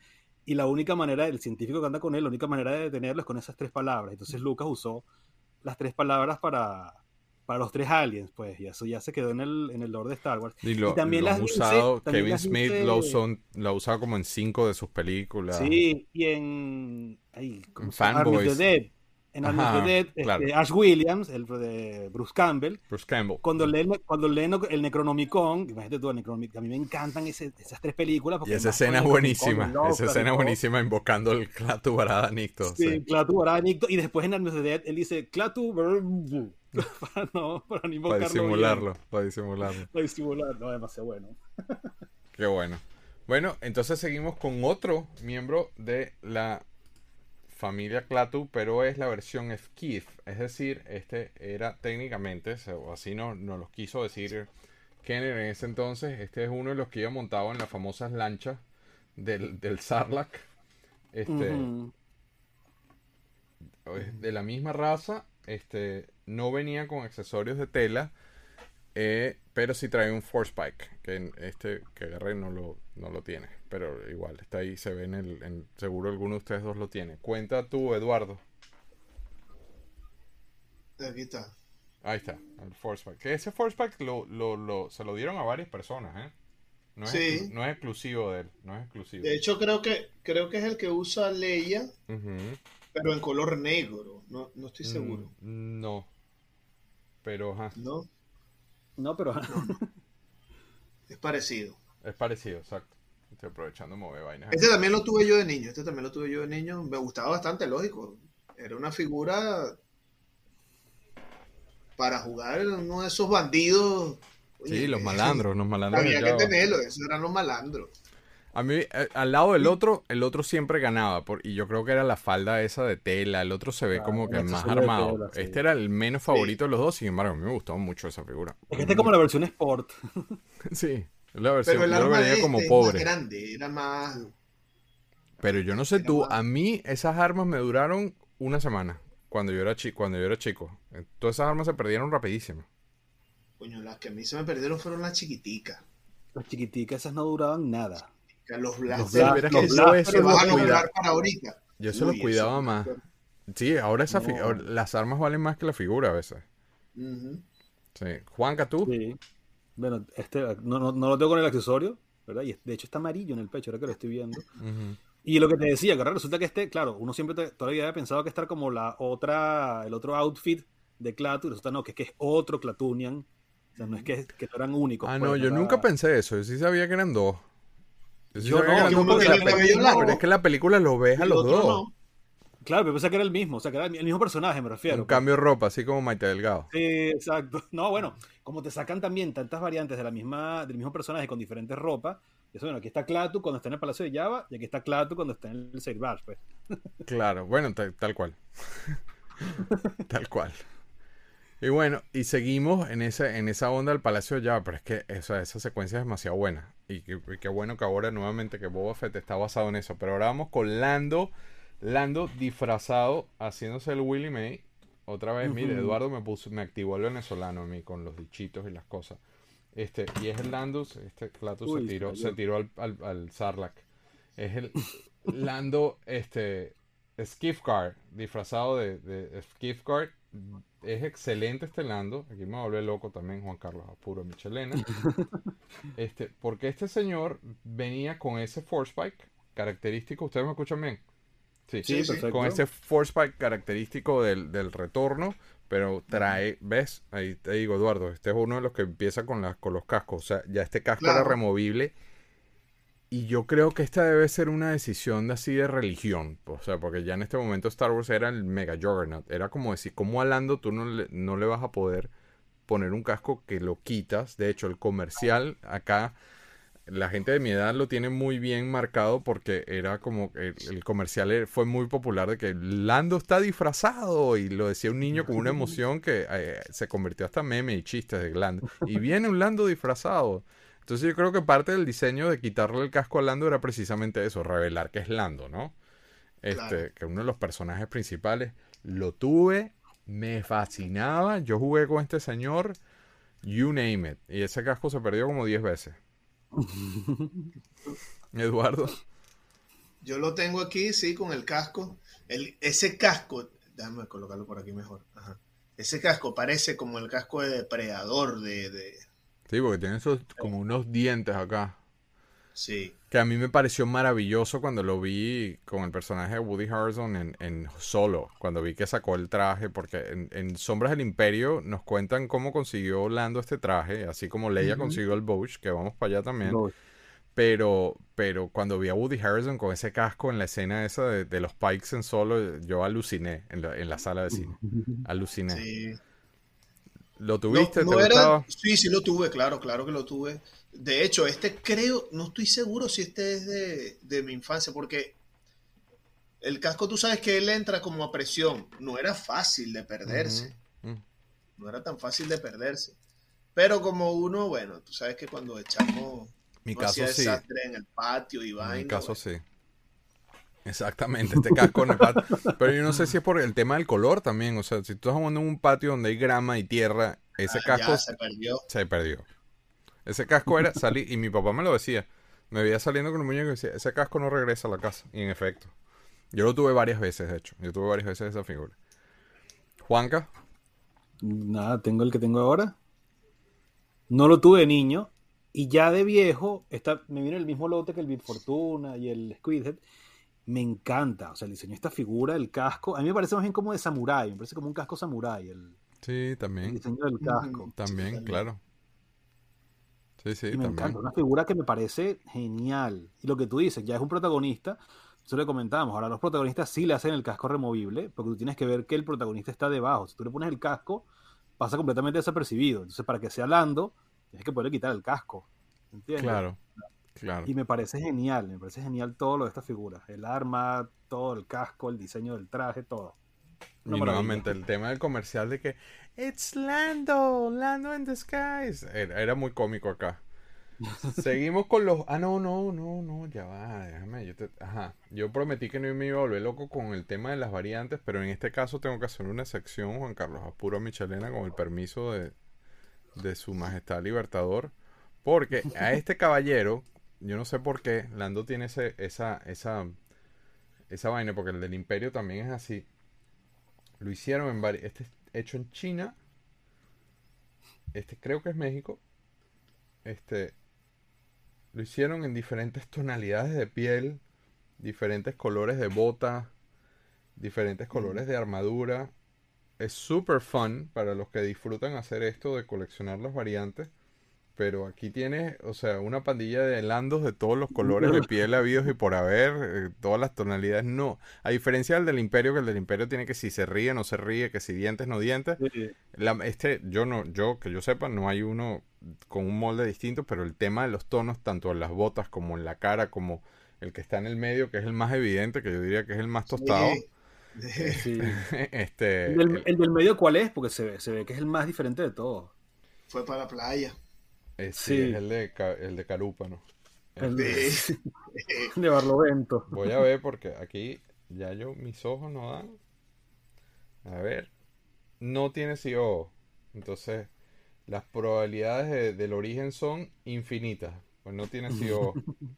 B: y la única manera, el científico que anda con él, la única manera de detenerlo es con esas tres palabras. Entonces Lucas usó las tres palabras para, para los tres aliens, pues, y eso ya se quedó en el, en el lore de Star Wars.
A: Y lo,
B: Y también
A: lo
B: las dice-
A: usado,
B: también
A: Kevin
B: las
A: Smith
B: dice-
A: lo, usó, lo ha usado como en cinco de sus películas.
B: Sí, y en. Ay,
A: Fanboys.
B: the Dead. En Army of the Dead, este,
A: claro.
B: Ash Williams, el de Bruce Campbell,
A: Bruce Campbell.
B: cuando lee, el- cuando el- Necronomicon, imagínate tú, el Necronomicon, a mí me encantan ese- esas tres películas.
A: Y esa escena es buenísima. Esa escena es buenísima invocando el Clatu Barada Nicto.
B: Sí,
A: sí.
B: Clatu Baradicto, y después en Army of the Dead él dice Clatu Brrrr", para no, para no
A: Para
B: invocarlo
A: disimularlo. Para disimularlo.
B: bien, Para disimular, no, demasiado bueno.
A: Qué bueno. Bueno, entonces seguimos con otro miembro de la familia Clatu, pero es la versión Skif. Es decir, este era técnicamente, o así nos no los quiso decir Kenner en ese entonces, este es uno de los que iba montado en las famosas lanchas del, del Sarlacc. Este, es de la misma raza, este, no venía con accesorios de tela, eh, pero sí trae un force spike, que en este que agarré no lo, no lo tiene, pero igual, está ahí, se ve en el, en- seguro alguno de ustedes dos lo tiene. Cuenta tú, Eduardo.
C: Aquí está.
A: Ahí está, el force spike. Que ese force spike lo, lo, lo- se lo dieron a varias personas, ¿eh? No es,
C: Sí.
A: no es exclusivo de él, no es exclusivo.
C: De hecho, creo que, creo que es el que usa Leia, pero en color negro. No, no estoy seguro.
A: Mm, no. Pero, ajá,
C: ¿No?
B: No, pero.
C: Es parecido.
A: es parecido, exacto. Estoy aprovechando mover vainas.
C: Este también lo tuve yo de niño. Este también lo tuve yo de niño. Me gustaba bastante, lógico. Era una figura para jugar uno de esos bandidos.
A: Sí, los malandros, los malandros.
C: Había que tenerlo, esos eran los malandros.
A: A mí, eh, al lado del otro, el otro siempre ganaba. Por, y yo creo que era la falda esa de tela. El otro se ve
B: Ah,
A: como que
B: el
A: más armado.
B: tela, sí.
A: Este era el menos favorito de los dos. Sin embargo, a mí me gustaba mucho esa figura.
B: Es que este es como la versión Sport.
A: Sí, es la versión.
C: Pero el
A: yo lo
C: arma de
A: como
C: este es más
A: pobre.
C: grande, era más...
A: Pero yo no sé
C: Era
A: tú,
C: más-
A: a mí esas armas me duraron una semana. Cuando yo era, chi cuando yo era chico. Eh, Todas esas armas se perdieron rapidísimo.
C: Coño, las que a mí se me perdieron fueron las chiquiticas.
B: Las chiquiticas esas no duraban nada.
C: Los
B: Los
C: blaster
B: bla-
A: verás
B: los blasters
C: vas a
A: cuidaba.
C: nombrar para ahorita.
A: Yo eso lo
C: Uy,
A: cuidaba
C: eso-
A: más. Sí, ahora, esa fi-
B: No.
A: ahora las armas valen más que la figura a veces.
C: Ujú.
A: Sí. Juanca, tú.
B: Sí. Bueno, este no, no, no lo tengo con el accesorio, ¿verdad? Y de hecho está amarillo en el pecho, ahora que lo estoy viendo. Y lo que te decía, que ahora resulta que este, claro, uno siempre te- todavía había pensado que estar como la otra, el otro outfit de Clatu, y resulta no, que es que es otro Clatunian. O sea, no es que, que no eran únicos.
A: Ah,
B: pues,
A: no, yo
B: era-
A: nunca pensé eso. Yo sí sabía que eran dos.
B: Yo no, yo
C: tiene
A: la película- pero es que la película lo ves a los dos.
C: no.
B: Claro, pero pensé que era el mismo, o sea, que era el mismo personaje, me refiero.
A: Un cambio de ropa, así como Maite Delgado.
B: Sí, exacto. No, bueno, como te sacan también tantas variantes de la misma, del mismo personaje con diferentes ropas, eso, bueno, aquí está Clatu cuando está en el Palacio de Java y aquí está Clatu cuando está en el Sailbash, pues.
A: Claro, bueno, tal cual. tal cual. Y bueno, y seguimos en esa, en esa onda del Palacio de Java, pero es que esa, esa secuencia es demasiado buena. Y qué bueno que ahora nuevamente que Boba Fett está basado en eso. Pero ahora vamos con Lando Lando disfrazado haciéndose el Willy May. Otra vez, mire, Eduardo me puso, me activó el venezolano a mí con los dichitos y las cosas. Este, y es el Lando, este plato se tiró, se tiró al, al, Sarlacc. Es el Lando, este, Skiffguard, disfrazado de, de Skiffguard. Es excelente este Lando. Aquí me vuelve loco también Juan Carlos Apuro Michelena. Este, porque este señor venía con ese Force Spike característico. ¿Ustedes me escuchan bien? Sí, con ese force spike característico del, retorno, pero trae, ¿ves? Ahí te digo, Eduardo, este es uno de los que empieza con, las, con los cascos. O sea, ya este casco era removible. Y yo creo que esta debe ser una decisión de así de religión. O sea, porque ya en este momento Star Wars era el mega juggernaut. Era como decir, ¿cómo alando tú no le, no le vas a poder poner un casco que lo quitas? De hecho, el comercial acá la gente de mi edad lo tiene muy bien marcado porque era como el, comercial fue muy popular de que Lando está disfrazado y lo decía un niño con una emoción que eh, se convirtió hasta meme y chistes de Lando. Y viene un Lando disfrazado. Entonces yo creo que parte del diseño de quitarle el casco a Lando era precisamente eso, revelar que es Lando, ¿no? Este, que uno de los personajes principales lo tuve, me fascinaba, yo jugué con este señor, you name it, y ese casco se perdió como 10 veces. Eduardo.
C: Yo lo tengo aquí, sí, con el casco. El, ese casco, déjame colocarlo por aquí mejor. Ese casco parece como el casco de depredador de,
A: Sí, porque tiene esos como unos dientes acá.
C: Sí.
A: Que a mí me pareció maravilloso cuando lo vi con el personaje de Woody Harrelson en, en Solo, cuando vi que sacó el traje, porque en, en, Sombras del Imperio nos cuentan cómo consiguió Lando este traje, así como Leia consiguió el Bosch, que vamos para allá también. Pero, pero cuando vi a Woody Harrelson con ese casco en la escena esa de, los Pikes en Solo, yo aluciné en la, en la sala de cine. Aluciné. Sí. ¿Lo tuviste?
C: No, era... Sí, sí lo tuve, claro, claro que lo tuve. De hecho, este creo, no estoy seguro si este es de, mi infancia, porque el casco tú sabes que él entra como a presión. No era fácil de perderse. No era tan fácil de perderse. Pero como uno, bueno, tú sabes que cuando echamos
A: mi caso sí.
C: en el patio y vaina.
A: Mi caso sí. Exactamente, este casco en el patio. Pero yo no sé si es por el tema del color también. O sea, si tú estás jugando en un patio donde hay grama y tierra, ese ah, casco
C: se perdió.
A: Se perdió. Ese casco era salir, y mi papá me lo decía. Me veía saliendo con un muñeco y decía, ese casco no regresa a la casa. Y en efecto. Yo lo tuve varias veces, de hecho. Yo tuve varias veces esa figura. Juanca.
B: Nada, tengo el que tengo ahora. No lo tuve de niño. Y ya de viejo, está, me viene el mismo lote que el Bit Fortuna y el Squidhead. Me encanta. O sea, el diseño de esta figura, el casco. A mí me parece más bien como de samurái. Me parece como un casco samurái. El,
A: sí, también.
B: El diseño del casco.
A: También, claro. Sí, sí,
B: me encanta, una figura que me parece genial. Y lo que tú dices, ya es un protagonista, eso le comentábamos, ahora los protagonistas sí le hacen el casco removible, porque tú tienes que ver que el protagonista está debajo. Si tú le pones el casco, pasa completamente desapercibido. Entonces, para que sea Lando, tienes que poderle quitar el casco. ¿Entiendes?
A: Claro, claro.
B: Y me parece genial, me parece genial todo lo de esta figura. El arma, todo el casco, el diseño del traje, todo.
A: y nuevamente el tema del comercial de que It's Lando, Lando in the skies. Era, muy cómico acá. Seguimos con los. Ah, no, no, no, no, ya va, déjame. Yo Ajá. Yo prometí que no me iba a volver loco con el tema de las variantes, pero en este caso tengo que hacer una sección, Juan Carlos Apuro Michelena, con el permiso de, de su majestad libertador. Porque a este caballero, yo no sé por qué, Lando tiene ese, esa, esa, esa vaina, porque el del imperio también es así. Lo hicieron en varios. Este, hecho en China. Este creo que es México. Este lo hicieron en diferentes tonalidades de piel, diferentes colores de bota, diferentes colores de armadura. Es super fun para los que disfrutan hacer esto de coleccionar las variantes. Pero aquí tienes, o sea, una pandilla de landos de todos los colores de piel habidos y por haber, eh, todas las tonalidades, no. A diferencia del del Imperio, que el del Imperio tiene que si se ríe, no se ríe, que si dientes, no dientes. La- este, yo no, yo, que yo sepa, no hay uno con un molde distinto, pero el tema de los tonos, tanto en las botas como en la cara, como el que está en el medio, que es el más evidente, que yo diría que es el más tostado.
C: Sí.
B: Sí.
A: este,
B: El del,
A: el-
B: el del medio, ¿cuál es? Porque se ve, se ve que es el más diferente de todos.
C: Fue para la playa.
A: Eh, sí,
B: sí.
A: es el de, el de Carúpano.
B: El
C: Sí.
B: de Barlovento.
A: Voy a ver porque aquí ya yo, mis ojos no dan. A ver. No tiene CO. Entonces, las probabilidades de- del origen son infinitas. Pues no tiene CO.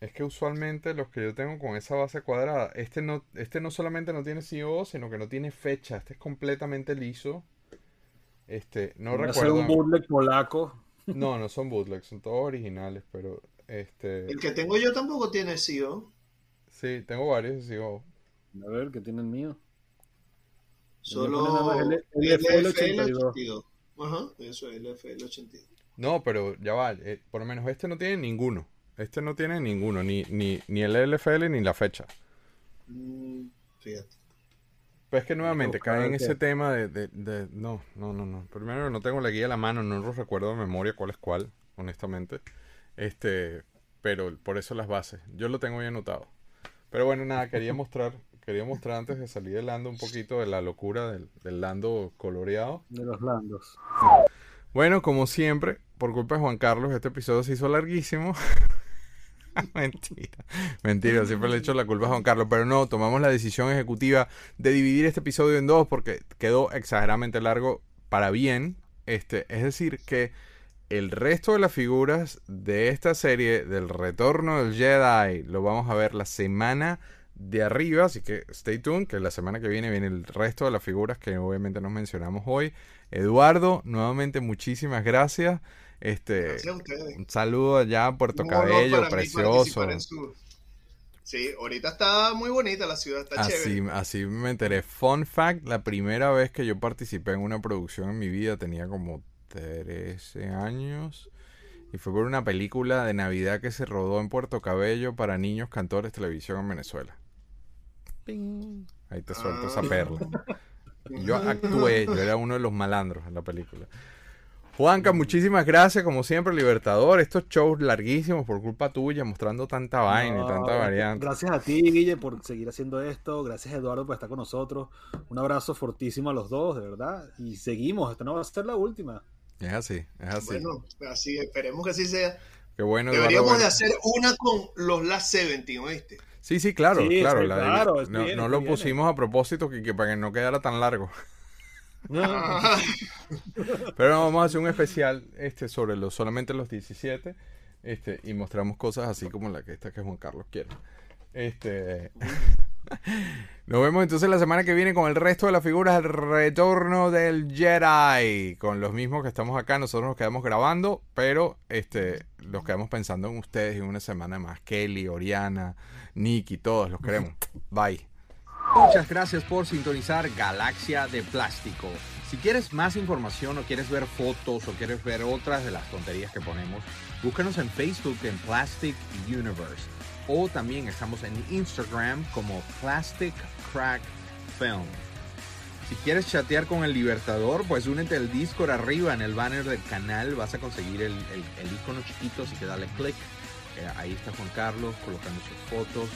A: Es que usualmente los que yo tengo con esa base cuadrada, este no, este no solamente no tiene CO, sino que no tiene fecha. Este es completamente liso. Este, no
B: Va a ser
A: recuerdo.
B: un bootleg polaco.
A: No, no son bootlegs, son todos originales, pero este,
C: El que tengo yo tampoco tiene SEO.
A: sí, tengo varios CO.
B: A ver, ¿qué tiene el mío?
C: Solo
B: Le ponen nada más L- LFL 82.
C: 82. Ajá, eso es LFL 82.
A: No, pero ya va, eh, por lo menos este no tiene ninguno. Este no tiene ninguno, ni, ni, ni el LFL ni la fecha.
C: Mm, fíjate.
A: Pues es que nuevamente cae en ese tema de, de, de- No, no, no, no. Primero no tengo la guía a la mano, no lo recuerdo de memoria cuál es cuál, honestamente. Este, pero por eso las bases. Yo lo tengo bien anotado. Pero bueno, nada, quería mostrar, quería mostrar antes de salir del Lando un poquito de la locura del, del Lando coloreado.
B: De los landos.
A: Bueno, como siempre, por culpa de Juan Carlos, este episodio se hizo larguísimo. Mentira, mentira, siempre le echo la culpa a Juan Carlos, pero no, tomamos la decisión ejecutiva de dividir este episodio en dos porque quedó exageradamente largo para bien. Este, es decir, que el resto de las figuras de esta serie del retorno del Jedi lo vamos a ver la semana de arriba, así que stay tuned, que la semana que viene viene el resto de las figuras que obviamente nos mencionamos hoy. Eduardo, nuevamente muchísimas gracias. Este,
C: Gracias a ustedes.
A: un saludo allá a Puerto Cabello,
C: para
A: precioso.
C: participar en su- Sí, ahorita está muy bonita la ciudad, está
A: Así,
C: chévere.
A: así me enteré. Fun fact, la primera vez que yo participé en una producción en mi vida tenía como 13 años. Y fue por una película de Navidad que se rodó en Puerto Cabello para niños cantores televisión en Venezuela. Ping. Ahí te suelto
C: Ah.
A: esa perla. Y Yo actué, yo era uno de los malandros en la película. Juanca, muchísimas gracias, como siempre, Libertador. Estos shows larguísimos por culpa tuya, mostrando tanta vaina y tanta variante.
B: Gracias a ti, Guille, por seguir haciendo esto. Gracias, Eduardo, por estar con nosotros. Un abrazo fortísimo a los dos, de verdad. Y seguimos. Esta no va a ser la última.
A: Es así, es así.
C: Bueno, así, esperemos que así sea.
A: Qué bueno, Eduardo,
C: Deberíamos
A: bueno.
C: de hacer una con los Last 70, ¿oíste?
A: Sí, sí, claro,
B: Sí,
A: claro.
B: sí,
A: la-
B: claro,
A: no lo pusimos a propósito que, que para que no quedara tan largo.
C: Ah,
A: Pero no, vamos a hacer un especial este sobre los solamente los 17 este y mostramos cosas así como la que esta que Juan Carlos quiere. Este Nos vemos entonces la semana que viene con el resto de las figuras del retorno del Jedi, con los mismos que estamos acá, nosotros nos quedamos grabando, pero este los quedamos pensando en ustedes en una semana más. Kelly, Oriana, Nicky, todos los queremos. Bye. Muchas gracias por sintonizar Galaxia de Plástico. Si quieres más información o quieres ver fotos o quieres ver otras de las tonterías que ponemos, búscanos en Facebook en Plastic Universe. O también estamos en Instagram como Plastic Crack Film. Si quieres chatear con el Libertador, pues únete al Discord arriba en el banner del canal. Vas a conseguir el, icono chiquito, así que dale click. Eh, ahí está Juan Carlos colocando sus fotos,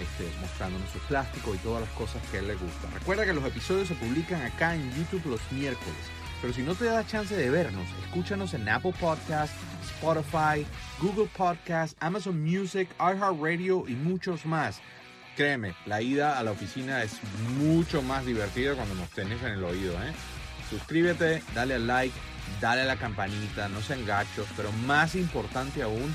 A: este, mostrándonos su plástico y todas las cosas que él le gustan. Recuerda que los episodios se publican acá en YouTube los miércoles. Pero si no te da chance de vernos, escúchanos en Apple Podcast, Spotify, Google Podcast, Amazon Music, iHeartRadio y muchos más. Créeme, la ida a la oficina es mucho más divertida cuando nos tenés en el oído. ¿eh? Suscríbete, dale al like, dale a la campanita, no sean gachos, pero más importante aún,